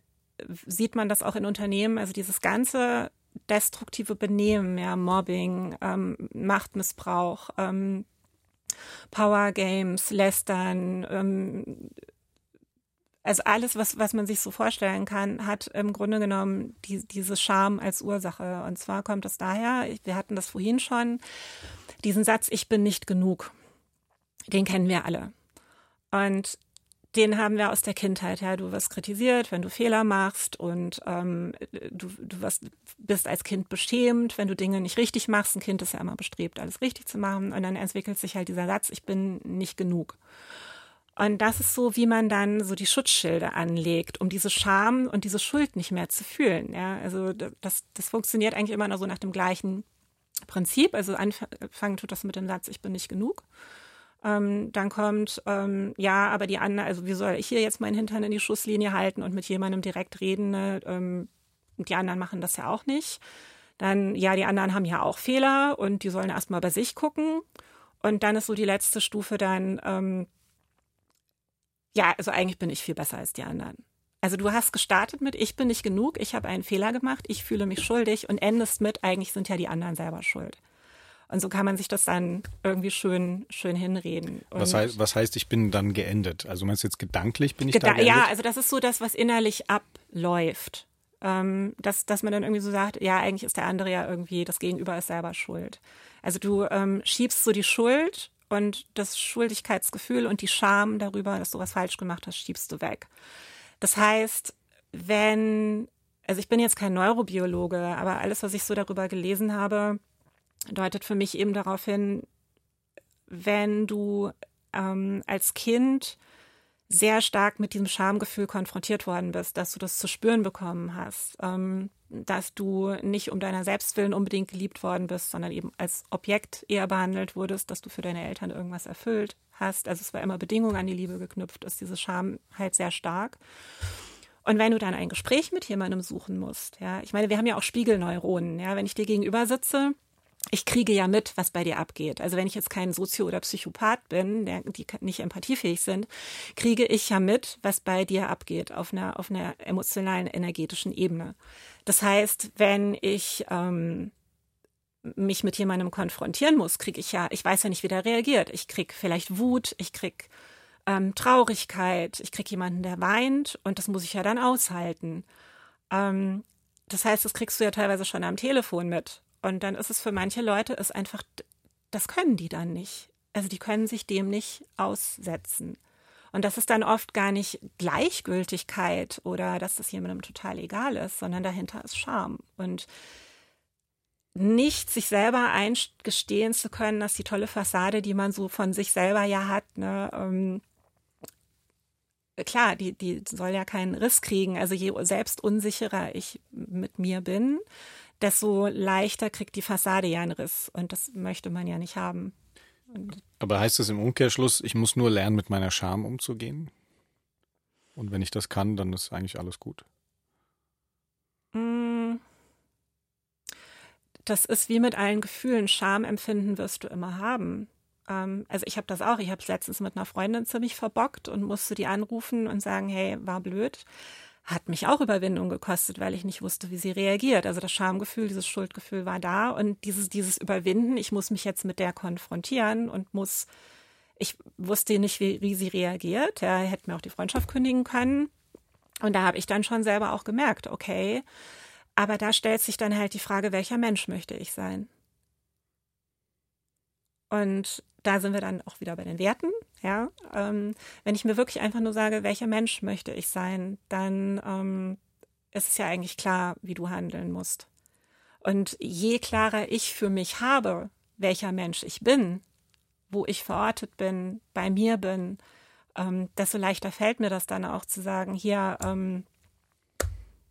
sieht man das auch in Unternehmen, also dieses ganze destruktive Benehmen, ja, Mobbing, ähm, Machtmissbrauch, ähm, Power Games, Lästern, ähm, also alles, was, was man sich so vorstellen kann, hat im Grunde genommen die, diese Scham als Ursache. Und zwar kommt es daher, wir hatten das vorhin schon, diesen Satz, ich bin nicht genug. Den kennen wir alle. Und den haben wir aus der Kindheit her. Du wirst kritisiert, wenn du Fehler machst und ähm, du, du wirst, bist als Kind beschämt, wenn du Dinge nicht richtig machst. Ein Kind ist ja immer bestrebt, alles richtig zu machen. Und dann entwickelt sich halt dieser Satz, ich bin nicht genug. Und das ist so, wie man dann so die Schutzschilde anlegt, um diese Scham und diese Schuld nicht mehr zu fühlen. Ja, also das, das funktioniert eigentlich immer nur so nach dem gleichen Prinzip. Also anfangen tut das mit dem Satz, ich bin nicht genug. Ähm, dann kommt, ähm, ja, aber die anderen, also wie soll ich hier jetzt meinen Hintern in die Schusslinie halten und mit jemandem direkt reden? Ne? Ähm, die anderen machen das ja auch nicht. Dann, ja, die anderen haben ja auch Fehler und die sollen erstmal bei sich gucken. Und dann ist so die letzte Stufe dann, ähm, ja, also eigentlich bin ich viel besser als die anderen. Also du hast gestartet mit, ich bin nicht genug, ich habe einen Fehler gemacht, ich fühle mich schuldig und endest mit, eigentlich sind ja die anderen selber schuld. Und so kann man sich das dann irgendwie schön, schön hinreden. was, heißt, was heißt, ich bin dann geendet? Also meinst du jetzt gedanklich bin ich Geda da geendet? Ja, also das ist so das, was innerlich abläuft. Ähm, dass, dass man dann irgendwie so sagt, ja, eigentlich ist der andere ja irgendwie, das Gegenüber ist selber schuld. Also du ähm, schiebst so die Schuld und das Schuldigkeitsgefühl und die Scham darüber, dass du was falsch gemacht hast, schiebst du weg. Das heißt, wenn, also ich bin jetzt kein Neurobiologe, aber alles, was ich so darüber gelesen habe, deutet für mich eben darauf hin, wenn du ähm, als Kind sehr stark mit diesem Schamgefühl konfrontiert worden bist, dass du das zu spüren bekommen hast, ähm, dass du nicht um deiner Selbstwillen unbedingt geliebt worden bist, sondern eben als Objekt eher behandelt wurdest, dass du für deine Eltern irgendwas erfüllt hast. Also es war immer Bedingung an die Liebe geknüpft, ist diese Scham halt sehr stark. Und wenn du dann ein Gespräch mit jemandem suchen musst, ja, ich meine, wir haben ja auch Spiegelneuronen, ja, wenn ich dir gegenüber sitze ich kriege ja mit, was bei dir abgeht. Also wenn ich jetzt kein Sozio- oder Psychopath bin, der, die nicht empathiefähig sind, kriege ich ja mit, was bei dir abgeht auf einer, auf einer emotionalen, energetischen Ebene. Das heißt, wenn ich ähm, mich mit jemandem konfrontieren muss, kriege ich ja, ich weiß ja nicht, wie der reagiert. Ich kriege vielleicht Wut, ich kriege ähm, Traurigkeit, ich kriege jemanden, der weint und das muss ich ja dann aushalten. Ähm, das heißt, das kriegst du ja teilweise schon am Telefon mit. Und dann ist es für manche Leute ist einfach, das können die dann nicht. Also die können sich dem nicht aussetzen. Und das ist dann oft gar nicht Gleichgültigkeit oder dass das jemandem total egal ist, sondern dahinter ist Scham. Und nicht sich selber eingestehen zu können, dass die tolle Fassade, die man so von sich selber ja hat, ne, ähm, klar, die, die soll ja keinen Riss kriegen. Also je selbst unsicherer ich mit mir bin, desto leichter kriegt die Fassade ja einen Riss. Und das möchte man ja nicht haben. Und Aber heißt es im Umkehrschluss, ich muss nur lernen, mit meiner Scham umzugehen? Und wenn ich das kann, dann ist eigentlich alles gut. Mm. Das ist wie mit allen Gefühlen. Schamempfinden wirst du immer haben. Ähm, also ich habe das auch. Ich habe es letztens mit einer Freundin ziemlich verbockt und musste die anrufen und sagen, hey, war blöd hat mich auch Überwindung gekostet, weil ich nicht wusste, wie sie reagiert. Also das Schamgefühl, dieses Schuldgefühl war da und dieses, dieses Überwinden, ich muss mich jetzt mit der konfrontieren und muss, ich wusste nicht, wie, sie reagiert. Er ja, hätte mir auch die Freundschaft kündigen können. Und da habe ich dann schon selber auch gemerkt, okay, aber da stellt sich dann halt die Frage, welcher Mensch möchte ich sein? Und da sind wir dann auch wieder bei den Werten. Ja, ähm, wenn ich mir wirklich einfach nur sage, welcher Mensch möchte ich sein, dann ähm, ist es ja eigentlich klar, wie du handeln musst. Und je klarer ich für mich habe, welcher Mensch ich bin, wo ich verortet bin, bei mir bin, ähm, desto leichter fällt mir das dann auch zu sagen, hier, ähm,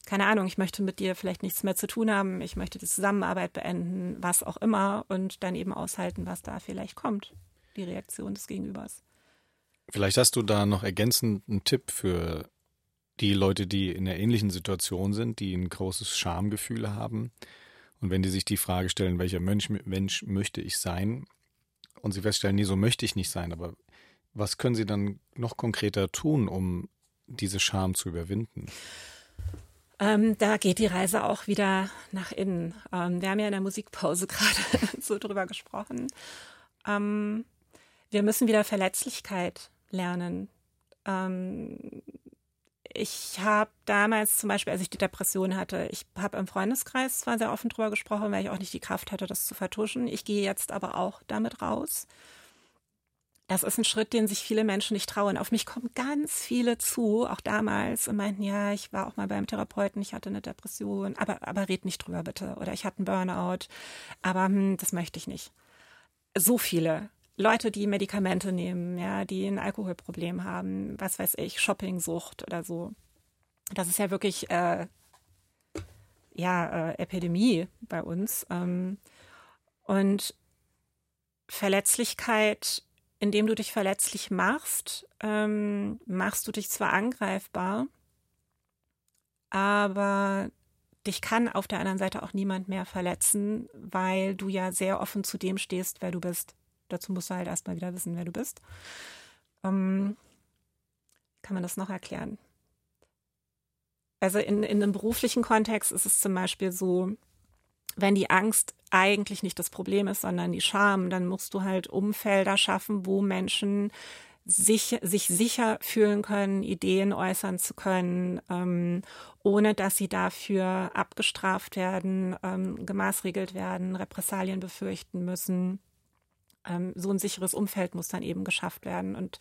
keine Ahnung, ich möchte mit dir vielleicht nichts mehr zu tun haben, ich möchte die Zusammenarbeit beenden, was auch immer, und dann eben aushalten, was da vielleicht kommt, die Reaktion des Gegenübers. Vielleicht hast du da noch ergänzend einen Tipp für die Leute, die in einer ähnlichen Situation sind, die ein großes Schamgefühl haben. Und wenn die sich die Frage stellen, welcher Mensch, Mensch möchte ich sein, und sie feststellen, nee, so möchte ich nicht sein, aber was können sie dann noch konkreter tun, um diese Scham zu überwinden? Ähm, da geht die Reise auch wieder nach innen. Ähm, wir haben ja in der Musikpause gerade so drüber gesprochen. Ähm, wir müssen wieder Verletzlichkeit lernen. Ähm, ich habe damals zum Beispiel, als ich die Depression hatte, ich habe im Freundeskreis zwar sehr offen drüber gesprochen, weil ich auch nicht die Kraft hatte, das zu vertuschen. Ich gehe jetzt aber auch damit raus das ist ein Schritt, den sich viele Menschen nicht trauen. Auf mich kommen ganz viele zu, auch damals, und meinten, ja, ich war auch mal beim Therapeuten, ich hatte eine Depression, aber, aber red nicht drüber bitte. Oder ich hatte einen Burnout, aber hm, das möchte ich nicht. So viele. Leute, die Medikamente nehmen, ja, die ein Alkoholproblem haben, was weiß ich, Shoppingsucht oder so. Das ist ja wirklich äh, ja äh, Epidemie bei uns. Ähm, und Verletzlichkeit indem du dich verletzlich machst, ähm, machst du dich zwar angreifbar, aber dich kann auf der anderen Seite auch niemand mehr verletzen, weil du ja sehr offen zu dem stehst, wer du bist. Dazu musst du halt erstmal wieder wissen, wer du bist. Ähm, kann man das noch erklären? Also in, in einem beruflichen Kontext ist es zum Beispiel so, wenn die Angst eigentlich nicht das Problem ist, sondern die Scham, dann musst du halt Umfelder schaffen, wo Menschen sich, sich sicher fühlen können, Ideen äußern zu können, ähm, ohne dass sie dafür abgestraft werden, ähm, gemaßregelt werden, Repressalien befürchten müssen. Ähm, so ein sicheres Umfeld muss dann eben geschafft werden. Und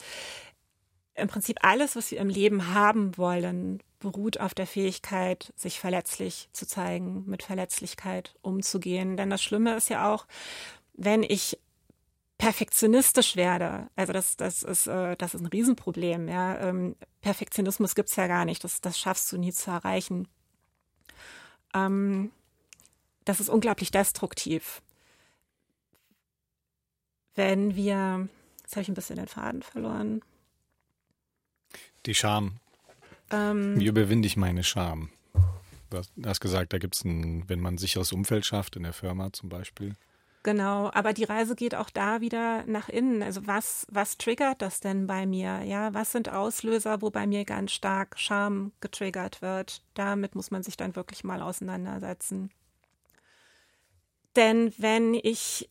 im Prinzip alles, was wir im Leben haben wollen, beruht auf der Fähigkeit, sich verletzlich zu zeigen, mit Verletzlichkeit umzugehen. Denn das Schlimme ist ja auch, wenn ich perfektionistisch werde, also das, das, ist, äh, das ist ein Riesenproblem. Ja. Ähm, Perfektionismus gibt es ja gar nicht, das, das schaffst du nie zu erreichen. Ähm, das ist unglaublich destruktiv. Wenn wir, jetzt habe ich ein bisschen den Faden verloren. Die Scham, ähm, Wie überwinde ich meine Scham? Du hast, gesagt, da gibt es ein, wenn man ein sicheres Umfeld schafft, in der Firma zum Beispiel. Genau, aber die Reise geht auch da wieder nach innen. Also was, was triggert das denn bei mir? Ja, was sind Auslöser, wo bei mir ganz stark Scham getriggert wird? Damit muss man sich dann wirklich mal auseinandersetzen. Denn wenn ich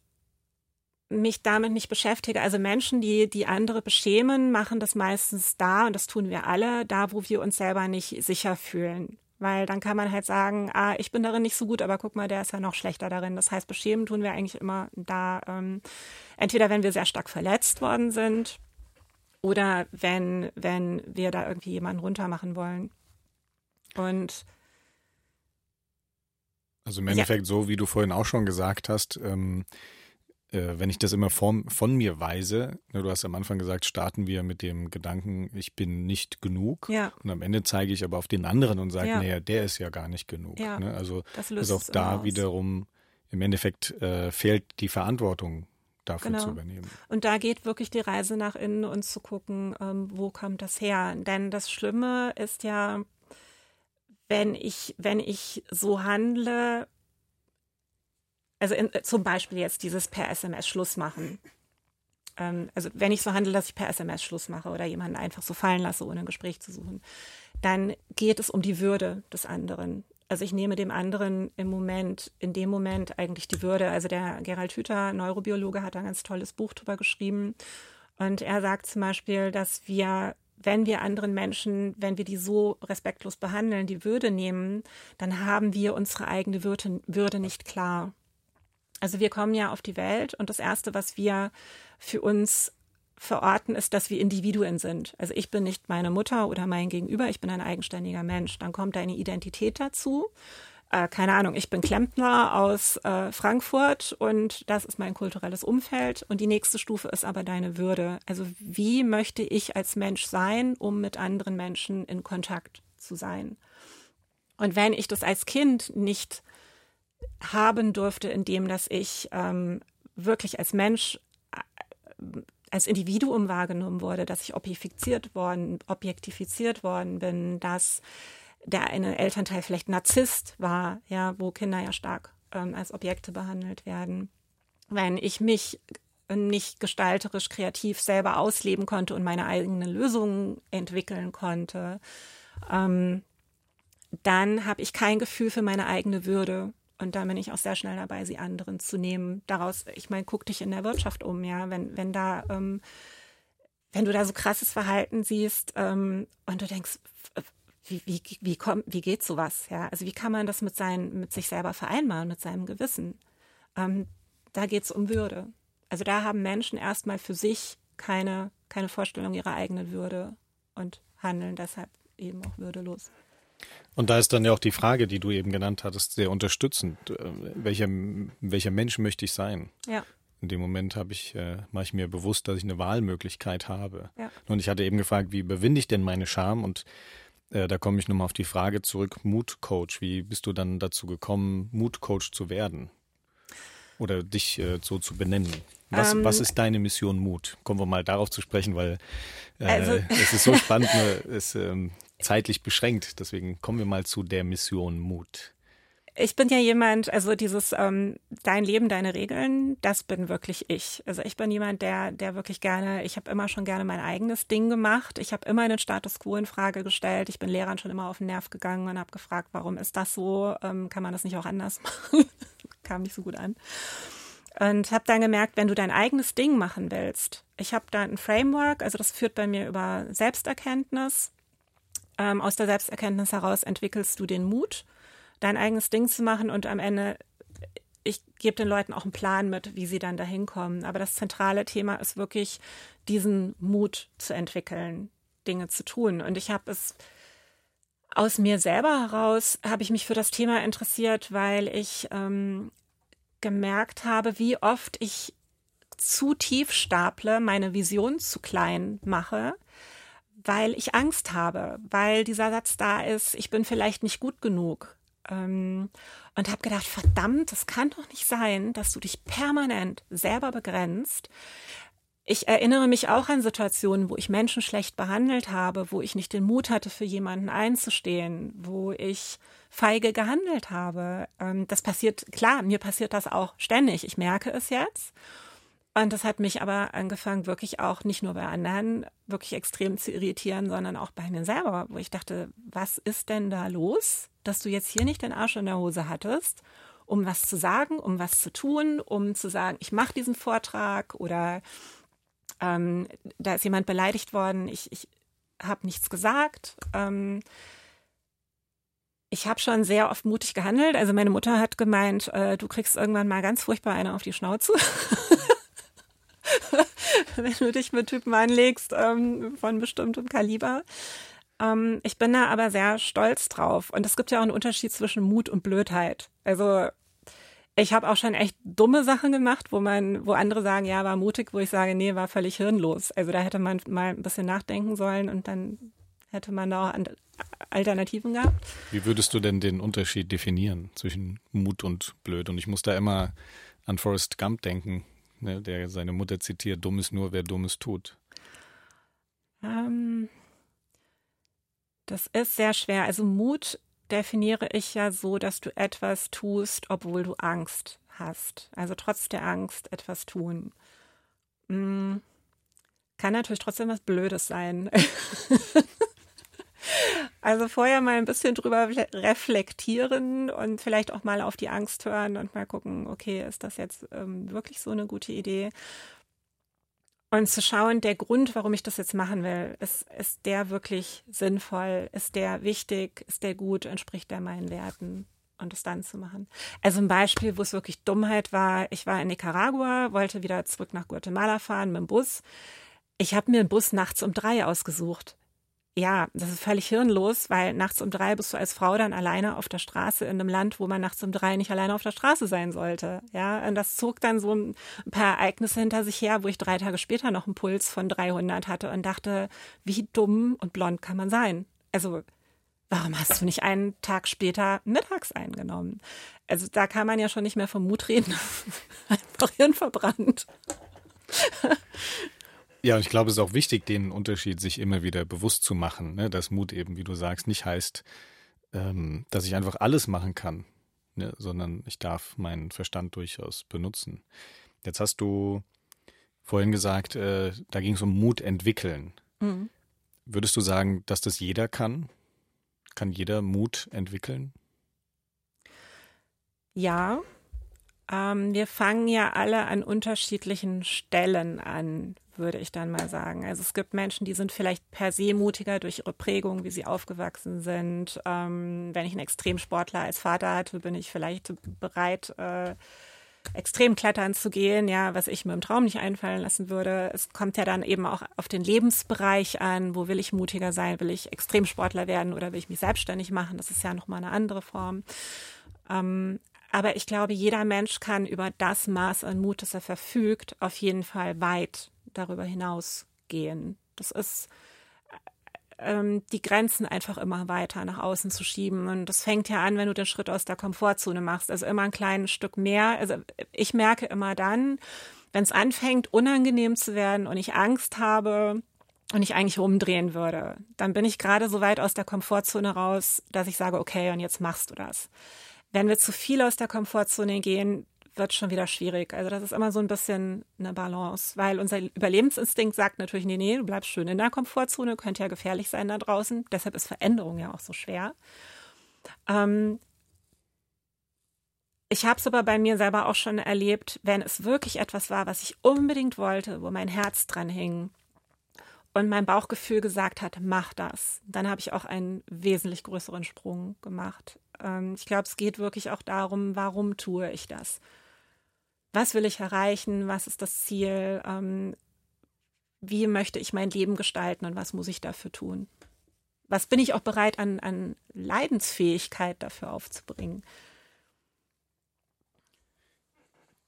mich damit nicht beschäftige. Also Menschen, die, die andere beschämen, machen das meistens da, und das tun wir alle, da, wo wir uns selber nicht sicher fühlen. Weil dann kann man halt sagen, ah, ich bin darin nicht so gut, aber guck mal, der ist ja noch schlechter darin. Das heißt, beschämen tun wir eigentlich immer da, ähm, entweder wenn wir sehr stark verletzt worden sind oder wenn, wenn wir da irgendwie jemanden runtermachen wollen. Und also im Endeffekt, ja. so wie du vorhin auch schon gesagt hast, ähm, äh, wenn ich das immer von, von mir weise, ne, du hast am Anfang gesagt, starten wir mit dem Gedanken, ich bin nicht genug. Ja. Und am Ende zeige ich aber auf den anderen und sage, ja. naja, der ist ja gar nicht genug. Ja. Ne? Also das ist auch da aus. wiederum, im Endeffekt äh, fehlt die Verantwortung dafür genau. zu übernehmen. Und da geht wirklich die Reise nach innen und zu gucken, ähm, wo kommt das her? Denn das Schlimme ist ja, wenn ich, wenn ich so handle, also in, zum Beispiel jetzt dieses per SMS Schluss machen. Ähm, also wenn ich so handle, dass ich per SMS Schluss mache oder jemanden einfach so fallen lasse, ohne ein Gespräch zu suchen, dann geht es um die Würde des anderen. Also ich nehme dem anderen im Moment, in dem Moment eigentlich die Würde. Also der Gerald Hüther, Neurobiologe, hat ein ganz tolles Buch drüber geschrieben. Und er sagt zum Beispiel, dass wir wenn wir anderen Menschen, wenn wir die so respektlos behandeln, die Würde nehmen, dann haben wir unsere eigene Würde, Würde nicht klar. Also wir kommen ja auf die Welt und das Erste, was wir für uns verorten, ist, dass wir Individuen sind. Also ich bin nicht meine Mutter oder mein Gegenüber, ich bin ein eigenständiger Mensch. Dann kommt eine Identität dazu. Äh, keine Ahnung, ich bin Klempner aus äh, Frankfurt und das ist mein kulturelles Umfeld. Und die nächste Stufe ist aber deine Würde. Also wie möchte ich als Mensch sein, um mit anderen Menschen in Kontakt zu sein? Und wenn ich das als Kind nicht haben durfte, indem dass ich ähm, wirklich als Mensch äh, als Individuum wahrgenommen wurde, dass ich objektifiziert worden, objektifiziert worden bin, dass der eine Elternteil vielleicht Narzisst war, ja, wo Kinder ja stark ähm, als Objekte behandelt werden. Wenn ich mich nicht gestalterisch kreativ selber ausleben konnte und meine eigenen Lösungen entwickeln konnte, ähm, dann habe ich kein Gefühl für meine eigene Würde. Und da bin ich auch sehr schnell dabei, sie anderen zu nehmen. Daraus, ich meine, guck dich in der Wirtschaft um, ja, wenn, wenn da, ähm, wenn du da so krasses Verhalten siehst ähm, und du denkst, wie, wie, wie, kommt, wie geht sowas, ja? Also wie kann man das mit, sein, mit sich selber vereinbaren, mit seinem Gewissen? Ähm, da geht es um Würde. Also da haben Menschen erstmal für sich keine, keine Vorstellung ihrer eigenen Würde und handeln deshalb eben auch würdelos. Und da ist dann ja auch die Frage, die du eben genannt hattest, sehr unterstützend. Äh, welcher, welcher Mensch möchte ich sein? Ja. In dem Moment habe ich, äh, mache ich mir bewusst, dass ich eine Wahlmöglichkeit habe. Ja. Und ich hatte eben gefragt, wie überwinde ich denn meine Scham? Und äh, da komme ich nochmal auf die Frage zurück, Mutcoach. Wie bist du dann dazu gekommen, Mutcoach zu werden? Oder dich äh, so zu benennen? Was, ähm, was ist deine Mission Mut? Kommen wir mal darauf zu sprechen, weil äh, also, es ist so spannend. es, ähm, zeitlich beschränkt. Deswegen kommen wir mal zu der Mission Mut. Ich bin ja jemand, also dieses ähm, dein Leben, deine Regeln, das bin wirklich ich. Also ich bin jemand, der, der wirklich gerne, ich habe immer schon gerne mein eigenes Ding gemacht. Ich habe immer den Status quo in Frage gestellt. Ich bin Lehrern schon immer auf den Nerv gegangen und habe gefragt, warum ist das so? Ähm, kann man das nicht auch anders machen? Kam nicht so gut an. Und habe dann gemerkt, wenn du dein eigenes Ding machen willst, ich habe da ein Framework, also das führt bei mir über Selbsterkenntnis, ähm, aus der Selbsterkenntnis heraus entwickelst du den Mut, dein eigenes Ding zu machen und am Ende, ich gebe den Leuten auch einen Plan mit, wie sie dann dahin kommen. Aber das zentrale Thema ist wirklich, diesen Mut zu entwickeln, Dinge zu tun. Und ich habe es aus mir selber heraus, habe ich mich für das Thema interessiert, weil ich ähm, gemerkt habe, wie oft ich zu tief staple, meine Vision zu klein mache weil ich Angst habe, weil dieser Satz da ist, ich bin vielleicht nicht gut genug. Ähm, und habe gedacht, verdammt, das kann doch nicht sein, dass du dich permanent selber begrenzt. Ich erinnere mich auch an Situationen, wo ich Menschen schlecht behandelt habe, wo ich nicht den Mut hatte, für jemanden einzustehen, wo ich feige gehandelt habe. Ähm, das passiert, klar, mir passiert das auch ständig. Ich merke es jetzt. Und das hat mich aber angefangen, wirklich auch nicht nur bei anderen wirklich extrem zu irritieren, sondern auch bei mir selber, wo ich dachte, was ist denn da los, dass du jetzt hier nicht den Arsch in der Hose hattest, um was zu sagen, um was zu tun, um zu sagen, ich mache diesen Vortrag oder ähm, da ist jemand beleidigt worden, ich, ich habe nichts gesagt. Ähm, ich habe schon sehr oft mutig gehandelt. Also meine Mutter hat gemeint, äh, du kriegst irgendwann mal ganz furchtbar eine auf die Schnauze. wenn du dich mit Typen anlegst ähm, von bestimmtem Kaliber. Ähm, ich bin da aber sehr stolz drauf. Und es gibt ja auch einen Unterschied zwischen Mut und Blödheit. Also ich habe auch schon echt dumme Sachen gemacht, wo man, wo andere sagen, ja, war mutig, wo ich sage, nee, war völlig hirnlos. Also da hätte man mal ein bisschen nachdenken sollen und dann hätte man da auch Alternativen gehabt. Wie würdest du denn den Unterschied definieren zwischen Mut und blöd? Und ich muss da immer an Forrest Gump denken, ne, der seine Mutter zitiert, dumm ist nur, wer Dummes tut? Ähm, das ist sehr schwer. Also Mut definiere ich ja so, dass du etwas tust, obwohl du Angst hast. Also trotz der Angst etwas tun. Hm, kann natürlich trotzdem was Blödes sein. Also vorher mal ein bisschen drüber reflektieren und vielleicht auch mal auf die Angst hören und mal gucken, okay, ist das jetzt ähm, wirklich so eine gute Idee? Und zu schauen, der Grund, warum ich das jetzt machen will, ist, ist der wirklich sinnvoll? Ist der wichtig? Ist der gut? Entspricht der meinen Werten? Und es dann zu machen. Also ein Beispiel, wo es wirklich Dummheit war. Ich war in Nicaragua, wollte wieder zurück nach Guatemala fahren mit dem Bus Ich habe mir einen Bus nachts um drei ausgesucht. Ja, das ist völlig hirnlos, weil nachts um drei bist du als Frau dann alleine auf der Straße in einem Land, wo man nachts um drei nicht alleine auf der Straße sein sollte. Ja, und das zog dann so ein paar Ereignisse hinter sich her, wo ich drei Tage später noch einen Puls von 300 hatte und dachte, wie dumm und blond kann man sein? Also, warum hast du nicht einen Tag später mittags eingenommen? Also, da kann man ja schon nicht mehr vom Mut reden. Einfach Hirn verbrannt. Ja, und ich glaube, es ist auch wichtig, den Unterschied sich immer wieder bewusst zu machen, ne? dass Mut eben, wie du sagst, nicht heißt, ähm, dass ich einfach alles machen kann, ne? sondern ich darf meinen Verstand durchaus benutzen. Jetzt hast du vorhin gesagt, äh, da ging es um Mut entwickeln. Mhm. Würdest du sagen, dass das jeder kann? Kann jeder Mut entwickeln? Ja, ähm, wir fangen ja alle an unterschiedlichen Stellen an würde ich dann mal sagen. Also es gibt Menschen, die sind vielleicht per se mutiger durch ihre Prägung, wie sie aufgewachsen sind. Ähm, wenn ich einen Extremsportler als Vater hatte, bin ich vielleicht bereit, äh, extrem klettern zu gehen, ja, was ich mir im Traum nicht einfallen lassen würde. Es kommt ja dann eben auch auf den Lebensbereich an, wo will ich mutiger sein, will ich Extremsportler werden oder will ich mich selbstständig machen? Das ist ja nochmal eine andere Form. Ähm, aber ich glaube, jeder Mensch kann über das Maß an Mut, das er verfügt, auf jeden Fall weit darüber hinausgehen. Das ist ähm, die Grenzen einfach immer weiter nach außen zu schieben. Und das fängt ja an, wenn du den Schritt aus der Komfortzone machst. Also immer ein kleines Stück mehr. Also ich merke immer dann, wenn es anfängt, unangenehm zu werden und ich Angst habe, und ich eigentlich umdrehen würde, dann bin ich gerade so weit aus der Komfortzone raus, dass ich sage, okay, und jetzt machst du das. Wenn wir zu viel aus der Komfortzone gehen, wird schon wieder schwierig. Also das ist immer so ein bisschen eine Balance, weil unser Überlebensinstinkt sagt natürlich, nee, nee, du bleibst schön in der Komfortzone, könnte ja gefährlich sein da draußen. Deshalb ist Veränderung ja auch so schwer. Ähm ich habe es aber bei mir selber auch schon erlebt, wenn es wirklich etwas war, was ich unbedingt wollte, wo mein Herz dran hing und mein Bauchgefühl gesagt hat, mach das, dann habe ich auch einen wesentlich größeren Sprung gemacht. Ähm ich glaube, es geht wirklich auch darum, warum tue ich das? was will ich erreichen, was ist das Ziel, ähm, wie möchte ich mein Leben gestalten und was muss ich dafür tun. Was bin ich auch bereit an, an Leidensfähigkeit dafür aufzubringen?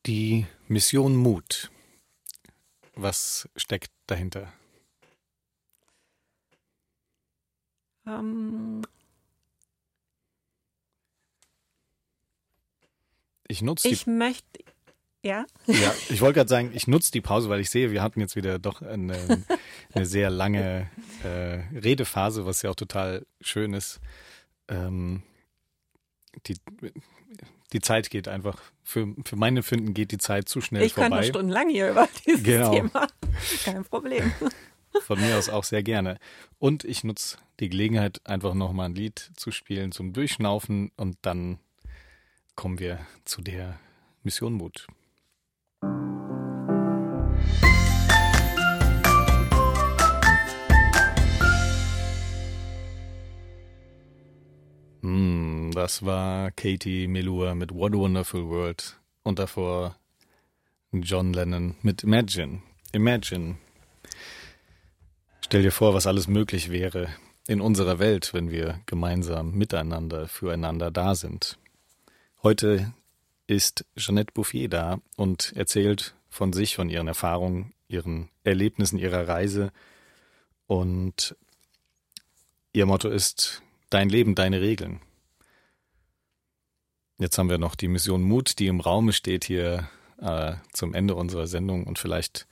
Die Mission Mut. Was steckt dahinter? Ähm, ich nutze Ich möchte, ja. Ja, ich wollte gerade sagen, ich nutze die Pause, weil ich sehe, wir hatten jetzt wieder doch eine, eine sehr lange äh, Redephase, was ja auch total schön ist. Ähm, die, die Zeit geht einfach, für, für meine Finden geht die Zeit zu schnell ich vorbei. Ich könnte stundenlang hier über dieses genau. Thema. Kein Problem. Von mir aus auch sehr gerne. Und ich nutze die Gelegenheit, einfach nochmal ein Lied zu spielen zum Durchschnaufen und dann kommen wir zu der Mission Mut. Mm, das war Katie Melua mit What a Wonderful World und davor John Lennon mit Imagine. Imagine. Stell dir vor, was alles möglich wäre in unserer Welt, wenn wir gemeinsam miteinander, füreinander da sind. Heute ist Jeanette Bouffier da und erzählt von sich, von ihren Erfahrungen, ihren Erlebnissen ihrer Reise. Und ihr Motto ist Dein Leben, deine Regeln. Jetzt haben wir noch die Mission Mut, die im Raume steht hier äh, zum Ende unserer Sendung und vielleicht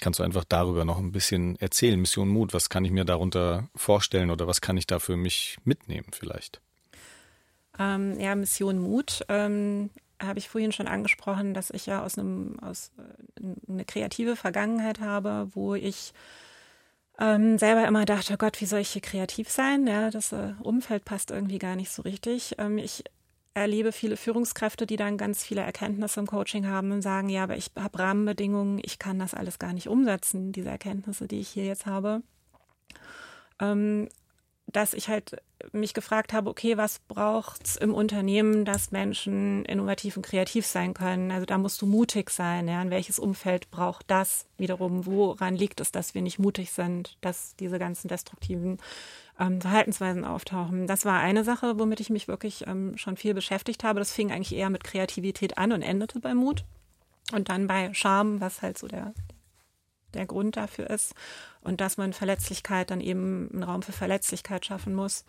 kannst du einfach darüber noch ein bisschen erzählen. Mission Mut, was kann ich mir darunter vorstellen oder was kann ich da für mich mitnehmen vielleicht? Ähm, ja, Mission Mut ähm, habe ich vorhin schon angesprochen, dass ich ja aus einem aus äh, eine kreative Vergangenheit habe, wo ich ähm, selber immer dachte, Gott, wie soll ich hier kreativ sein? Ja, das äh, Umfeld passt irgendwie gar nicht so richtig. Ähm, ich erlebe viele Führungskräfte, die dann ganz viele Erkenntnisse im Coaching haben und sagen, ja, aber ich habe Rahmenbedingungen, ich kann das alles gar nicht umsetzen, diese Erkenntnisse, die ich hier jetzt habe. Ähm, dass ich halt mich gefragt habe, okay, was braucht's im Unternehmen, dass Menschen innovativ und kreativ sein können? Also da musst du mutig sein, ja. In welches Umfeld braucht das wiederum? Woran liegt es, dass wir nicht mutig sind, dass diese ganzen destruktiven ähm, Verhaltensweisen auftauchen? Das war eine Sache, womit ich mich wirklich ähm, schon viel beschäftigt habe. Das fing eigentlich eher mit Kreativität an und endete bei Mut. Und dann bei Charme, was halt so der, der Grund dafür ist und dass man Verletzlichkeit dann eben einen Raum für Verletzlichkeit schaffen muss.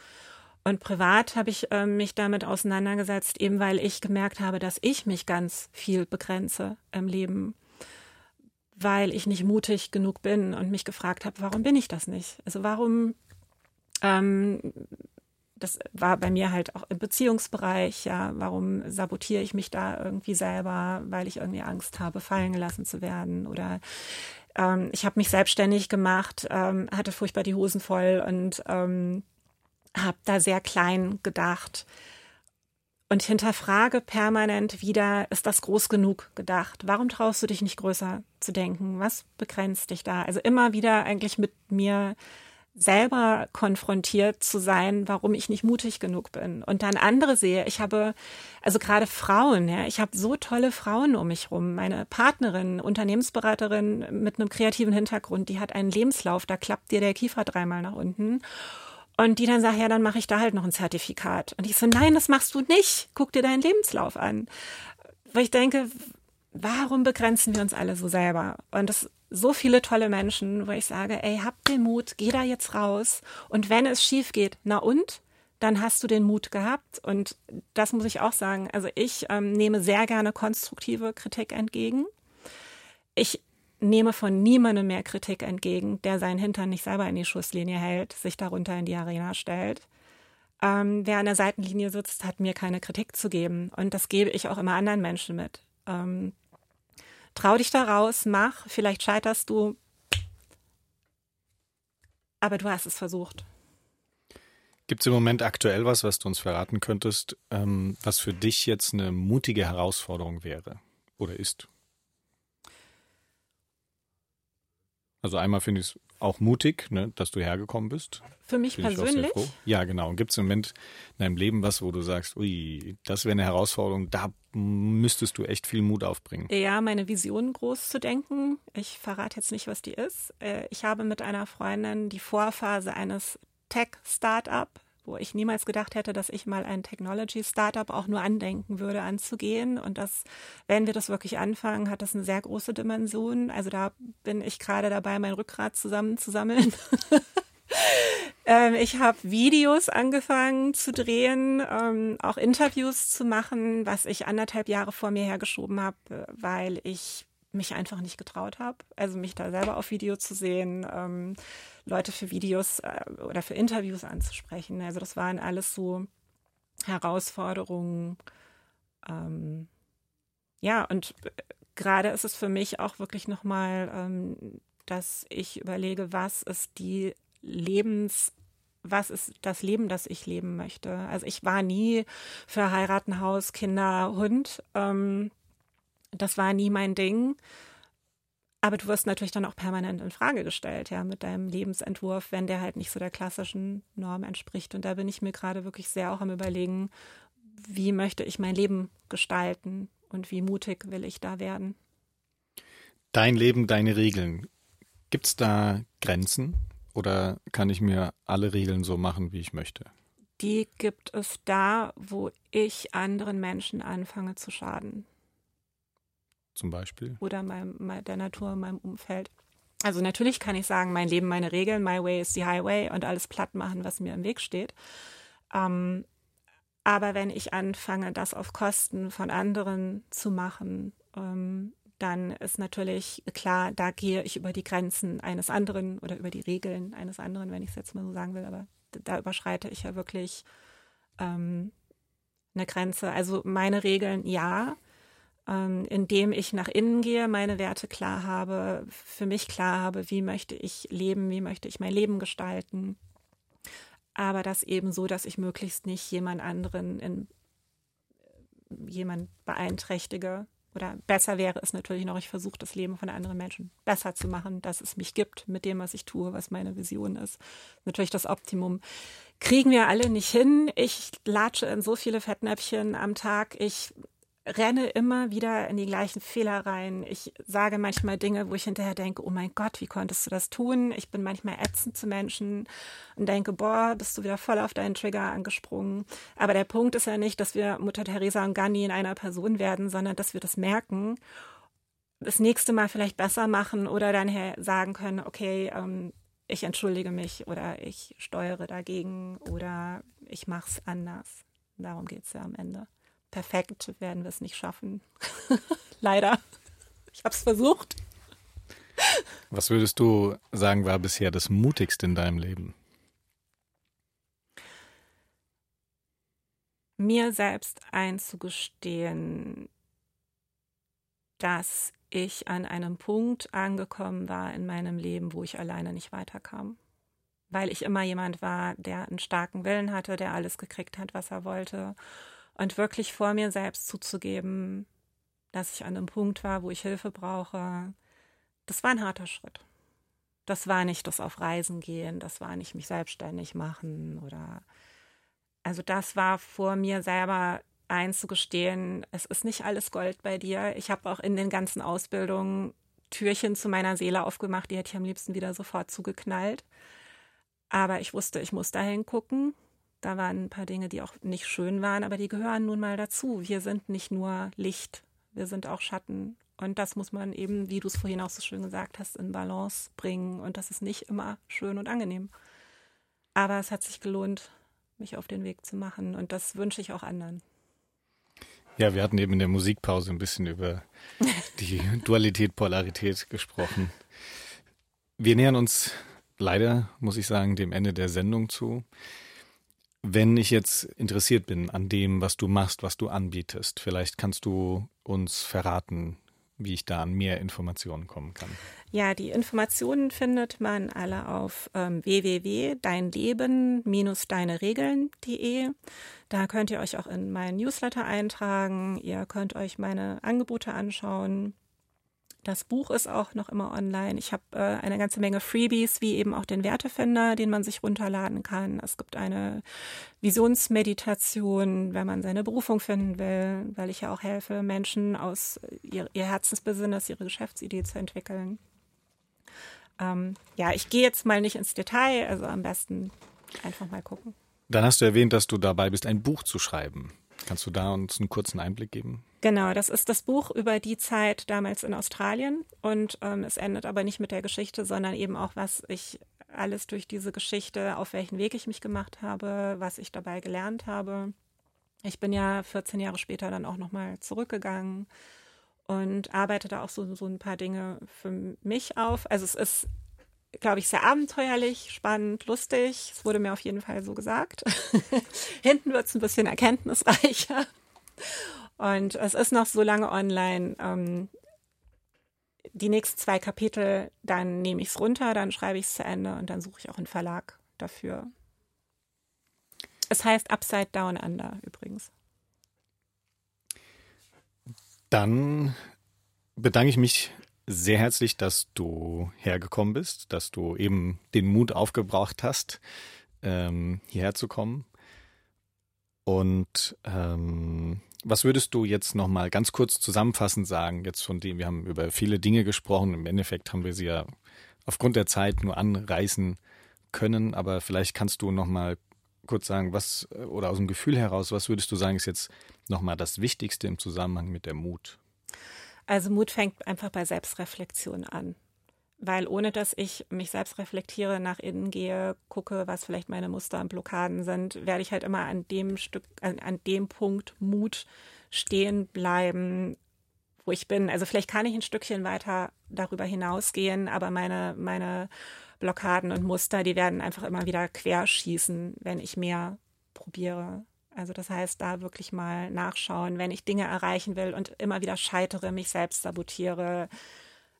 Und privat habe ich äh, mich damit auseinandergesetzt, eben weil ich gemerkt habe, dass ich mich ganz viel begrenze im Leben, weil ich nicht mutig genug bin und mich gefragt habe, warum bin ich das nicht? Also warum, ähm, das war bei mir halt auch im Beziehungsbereich, ja, warum sabotiere ich mich da irgendwie selber, weil ich irgendwie Angst habe, fallen gelassen zu werden oder ähm, ich habe mich selbstständig gemacht, ähm, hatte furchtbar die Hosen voll und ähm, habe da sehr klein gedacht und hinterfrage permanent wieder, ist das groß genug gedacht? Warum traust du dich nicht größer zu denken? Was begrenzt dich da? Also immer wieder eigentlich mit mir selber konfrontiert zu sein, warum ich nicht mutig genug bin. Und dann andere sehe, ich habe, also gerade Frauen, ja, ich habe so tolle Frauen um mich rum. Meine Partnerin, Unternehmensberaterin mit einem kreativen Hintergrund, die hat einen Lebenslauf, da klappt dir der Kiefer dreimal nach unten. Und die dann sagt, ja, dann mache ich da halt noch ein Zertifikat. Und ich so, nein, das machst du nicht. Guck dir deinen Lebenslauf an. Weil ich denke, warum begrenzen wir uns alle so selber? Und das so viele tolle Menschen, wo ich sage, ey, hab den Mut, geh da jetzt raus. Und wenn es schief geht, na und? Dann hast du den Mut gehabt. Und das muss ich auch sagen. Also ich ähm, nehme sehr gerne konstruktive Kritik entgegen. Ich nehme von niemandem mehr Kritik entgegen, der seinen Hintern nicht selber in die Schusslinie hält, sich darunter in die Arena stellt. Ähm, wer an der Seitenlinie sitzt, hat mir keine Kritik zu geben. Und das gebe ich auch immer anderen Menschen mit. Ähm, Trau dich da raus, mach, vielleicht scheiterst du, aber du hast es versucht. Gibt es im Moment aktuell was, was du uns verraten könntest, ähm, was für dich jetzt eine mutige Herausforderung wäre oder ist? Also einmal finde ich es auch mutig, ne, dass du hergekommen bist. Für mich Bin persönlich? Ja, genau. Und gibt es im Moment in deinem Leben was, wo du sagst, ui, das wäre eine Herausforderung, da müsstest du echt viel Mut aufbringen? Ja, meine Vision groß zu denken. Ich verrate jetzt nicht, was die ist. Äh, ich habe mit einer Freundin die Vorphase eines Tech-Startup wo ich niemals gedacht hätte, dass ich mal ein Technology-Startup auch nur andenken würde, anzugehen. Und das, wenn wir das wirklich anfangen, hat das eine sehr große Dimension. Also da bin ich gerade dabei, mein Rückgrat zusammenzusammeln. ähm, ich habe Videos angefangen zu drehen, ähm, auch Interviews zu machen, was ich anderthalb Jahre vor mir hergeschoben habe, weil ich mich einfach nicht getraut habe. Also mich da selber auf Video zu sehen. Ähm, Leute für Videos äh, oder für Interviews anzusprechen. Also das waren alles so Herausforderungen. Ähm, ja, und äh, gerade ist es für mich auch wirklich nochmal, ähm, dass ich überlege, was ist die Lebens was ist das Leben, das ich leben möchte. Also ich war nie für Heiraten, Haus, Kinder, Hund. Ähm, das war nie mein Ding. Aber du wirst natürlich dann auch permanent in Frage gestellt, ja, mit deinem Lebensentwurf, wenn der halt nicht so der klassischen Norm entspricht. Und da bin ich mir gerade wirklich sehr auch am Überlegen, wie möchte ich mein Leben gestalten und wie mutig will ich da werden. Dein Leben, deine Regeln. Gibt es da Grenzen oder kann ich mir alle Regeln so machen, wie ich möchte? Die gibt es da, wo ich anderen Menschen anfange zu schaden zum Beispiel? Oder meinem, der Natur, meinem Umfeld. Also natürlich kann ich sagen, mein Leben, meine Regeln, my way is the highway und alles platt machen, was mir im Weg steht. Ähm, aber wenn ich anfange, das auf Kosten von anderen zu machen, ähm, dann ist natürlich klar, da gehe ich über die Grenzen eines anderen oder über die Regeln eines anderen, wenn ich es jetzt mal so sagen will. Aber da überschreite ich ja wirklich ähm, eine Grenze. Also meine Regeln, ja, ähm, indem ich nach innen gehe, meine Werte klar habe, für mich klar habe, wie möchte ich leben, wie möchte ich mein Leben gestalten. Aber das eben so, dass ich möglichst nicht jemand anderen in jemand beeinträchtige. Oder besser wäre es natürlich noch, ich versuche das Leben von anderen Menschen besser zu machen, dass es mich gibt mit dem, was ich tue, was meine Vision ist. Natürlich das Optimum. kriegen wir alle nicht hin. Ich latsche in so viele Fettnäpfchen am Tag. Ich renne immer wieder in die gleichen Fehler rein. Ich sage manchmal Dinge, wo ich hinterher denke, oh mein Gott, wie konntest du das tun? Ich bin manchmal ätzend zu Menschen und denke, boah, bist du wieder voll auf deinen Trigger angesprungen. Aber der Punkt ist ja nicht, dass wir Mutter Teresa und Gandhi in einer Person werden, sondern dass wir das merken, das nächste Mal vielleicht besser machen oder dann sagen können, okay, ähm, ich entschuldige mich oder ich steuere dagegen oder ich mache es anders. Darum geht es ja am Ende perfekt werden wir es nicht schaffen. Leider. Ich habe es versucht. Was würdest du sagen, war bisher das Mutigste in deinem Leben? Mir selbst einzugestehen, dass ich an einem Punkt angekommen war in meinem Leben, wo ich alleine nicht weiterkam. Weil ich immer jemand war, der einen starken Willen hatte, der alles gekriegt hat, was er wollte und wirklich vor mir selbst zuzugeben, dass ich an einem Punkt war, wo ich Hilfe brauche, das war ein harter Schritt. Das war nicht das auf Reisen gehen, das war nicht mich selbstständig machen oder also das war vor mir selber einzugestehen, es ist nicht alles Gold bei dir. Ich habe auch in den ganzen Ausbildungen Türchen zu meiner Seele aufgemacht, die hätte ich am liebsten wieder sofort zugeknallt. Aber ich wusste, ich muss dahin gucken da waren ein paar Dinge, die auch nicht schön waren, aber die gehören nun mal dazu. Wir sind nicht nur Licht, wir sind auch Schatten. Und das muss man eben, wie du es vorhin auch so schön gesagt hast, in Balance bringen. Und das ist nicht immer schön und angenehm. Aber es hat sich gelohnt, mich auf den Weg zu machen. Und das wünsche ich auch anderen. Ja, wir hatten eben in der Musikpause ein bisschen über die Dualität, Polarität gesprochen. Wir nähern uns leider, muss ich sagen, dem Ende der Sendung zu. Wenn ich jetzt interessiert bin an dem, was du machst, was du anbietest, vielleicht kannst du uns verraten, wie ich da an mehr Informationen kommen kann. Ja, die Informationen findet man alle auf ähm, www.deinleben-deineregeln.de. Da könnt ihr euch auch in meinen Newsletter eintragen. Ihr könnt euch meine Angebote anschauen. Das Buch ist auch noch immer online. Ich habe äh, eine ganze Menge Freebies, wie eben auch den Wertefinder, den man sich runterladen kann. Es gibt eine Visionsmeditation, wenn man seine Berufung finden will, weil ich ja auch helfe, Menschen aus ihr, ihr Herzensbusiness, ihre Geschäftsidee zu entwickeln. Ähm, ja, ich gehe jetzt mal nicht ins Detail, also am besten einfach mal gucken. Dann hast du erwähnt, dass du dabei bist, ein Buch zu schreiben. Kannst du da uns einen kurzen Einblick geben? Genau, das ist das Buch über die Zeit damals in Australien und ähm, es endet aber nicht mit der Geschichte, sondern eben auch, was ich alles durch diese Geschichte, auf welchen Weg ich mich gemacht habe, was ich dabei gelernt habe. Ich bin ja 14 Jahre später dann auch nochmal zurückgegangen und arbeite da auch so, so ein paar Dinge für mich auf. Also es ist glaube ich, sehr abenteuerlich, spannend, lustig. Es wurde mir auf jeden Fall so gesagt. Hinten wird es ein bisschen erkenntnisreicher. Und es ist noch so lange online. Ähm, die nächsten zwei Kapitel, dann nehme ich es runter, dann schreibe ich es zu Ende und dann suche ich auch einen Verlag dafür. Es heißt Upside Down Under übrigens. Dann bedanke ich mich sehr herzlich, dass du hergekommen bist, dass du eben den Mut aufgebracht hast, ähm, hierher zu kommen. Und ähm, was würdest du jetzt nochmal ganz kurz zusammenfassend sagen, jetzt von dem, wir haben über viele Dinge gesprochen, im Endeffekt haben wir sie ja aufgrund der Zeit nur anreißen können, aber vielleicht kannst du nochmal kurz sagen, was, oder aus dem Gefühl heraus, was würdest du sagen, ist jetzt nochmal das Wichtigste im Zusammenhang mit der Mut? Also Mut fängt einfach bei Selbstreflexion an. Weil ohne dass ich mich selbst reflektiere, nach innen gehe, gucke, was vielleicht meine Muster und Blockaden sind, werde ich halt immer an dem Stück, an, an dem Punkt Mut stehen bleiben, wo ich bin. Also vielleicht kann ich ein Stückchen weiter darüber hinausgehen, aber meine, meine Blockaden und Muster, die werden einfach immer wieder querschießen, wenn ich mehr probiere. Also das heißt, da wirklich mal nachschauen, wenn ich Dinge erreichen will und immer wieder scheitere, mich selbst sabotiere,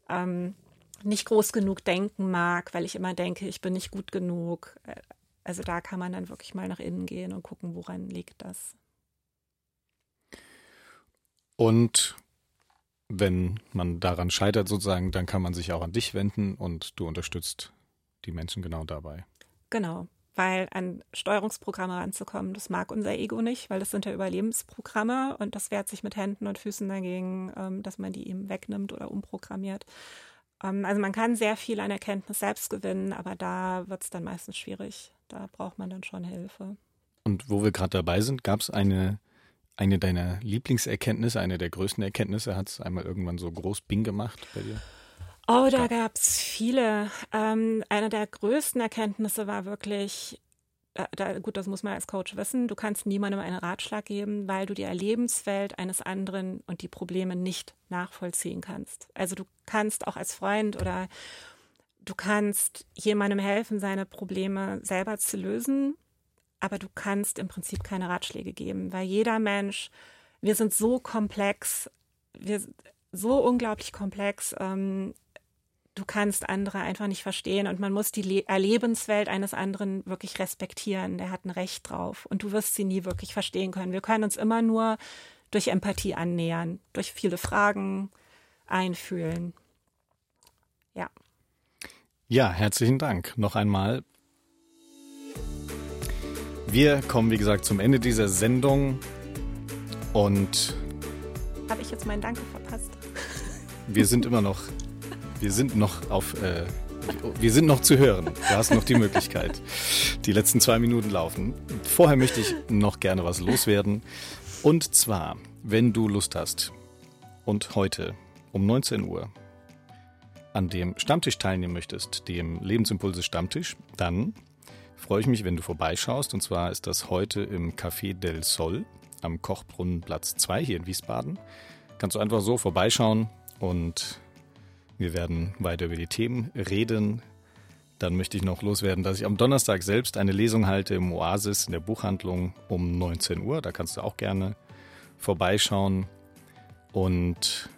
ähm, nicht groß genug denken mag, weil ich immer denke, ich bin nicht gut genug. Äh, also da kann man dann wirklich mal nach innen gehen und gucken, woran liegt das. Und wenn man daran scheitert sozusagen, dann kann man sich auch an dich wenden und du unterstützt die Menschen genau dabei. Genau. weil an Steuerungsprogramme ranzukommen, das mag unser Ego nicht, weil das sind ja Überlebensprogramme und das wehrt sich mit Händen und Füßen dagegen, ähm, dass man die ihm wegnimmt oder umprogrammiert. Ähm, also man kann sehr viel an Erkenntnis selbst gewinnen, aber da wird es dann meistens schwierig. Da braucht man dann schon Hilfe. Und wo wir gerade dabei sind, gab es eine, eine deiner Lieblingserkenntnisse, eine der größten Erkenntnisse? Hat es einmal irgendwann so groß Bing gemacht bei dir? Oh, da gab es viele. Ähm, eine der größten Erkenntnisse war wirklich, da, gut, das muss man als Coach wissen, du kannst niemandem einen Ratschlag geben, weil du die Erlebenswelt eines anderen und die Probleme nicht nachvollziehen kannst. Also du kannst auch als Freund oder du kannst jemandem helfen, seine Probleme selber zu lösen, aber du kannst im Prinzip keine Ratschläge geben, weil jeder Mensch, wir sind so komplex, wir so unglaublich komplex. Ähm, du kannst andere einfach nicht verstehen und man muss die Le Lebenswelt eines anderen wirklich respektieren. Der hat ein Recht drauf und du wirst sie nie wirklich verstehen können. Wir können uns immer nur durch Empathie annähern, durch viele Fragen einfühlen. Ja. Ja, herzlichen Dank noch einmal. Wir kommen, wie gesagt, zum Ende dieser Sendung und. Habe ich jetzt meinen Danke verpasst? Wir sind immer noch wir sind noch auf, äh, wir sind noch zu hören. Du hast noch die Möglichkeit. Die letzten zwei Minuten laufen. Vorher möchte ich noch gerne was loswerden. Und zwar, wenn du Lust hast und heute um 19 Uhr an dem Stammtisch teilnehmen möchtest, dem Lebensimpulse Stammtisch, dann freue ich mich, wenn du vorbeischaust. Und zwar ist das heute im Café del Sol am Kochbrunnenplatz 2 hier in Wiesbaden. Kannst du einfach so vorbeischauen und wir werden weiter über die Themen reden. Dann möchte ich noch loswerden, dass ich am Donnerstag selbst eine Lesung halte im Oasis in der Buchhandlung um 19 Uhr. Da kannst du auch gerne vorbeischauen. Und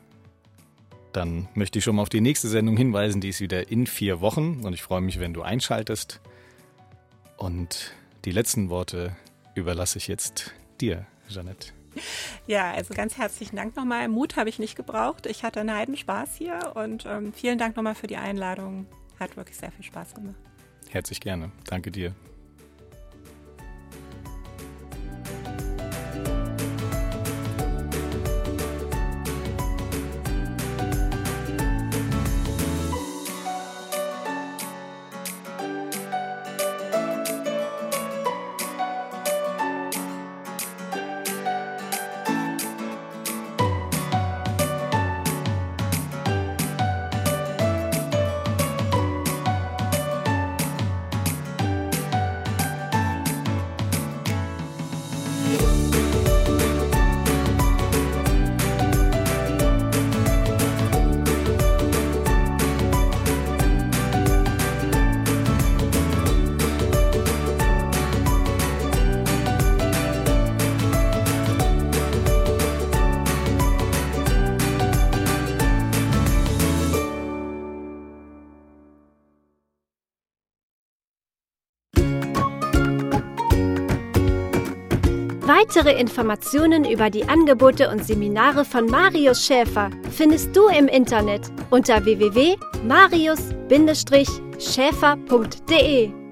dann möchte ich schon mal auf die nächste Sendung hinweisen. Die ist wieder in vier Wochen. Und ich freue mich, wenn du einschaltest. Und die letzten Worte überlasse ich jetzt dir, Jeanette. Ja, also ganz herzlichen Dank nochmal. Mut habe ich nicht gebraucht. Ich hatte einen Heiden Spaß hier und ähm, vielen Dank nochmal für die Einladung. Hat wirklich sehr viel Spaß gemacht. Herzlich gerne. Danke dir. Weitere Informationen über die Angebote und Seminare von Marius Schäfer findest du im Internet unter www.marius-schäfer.de.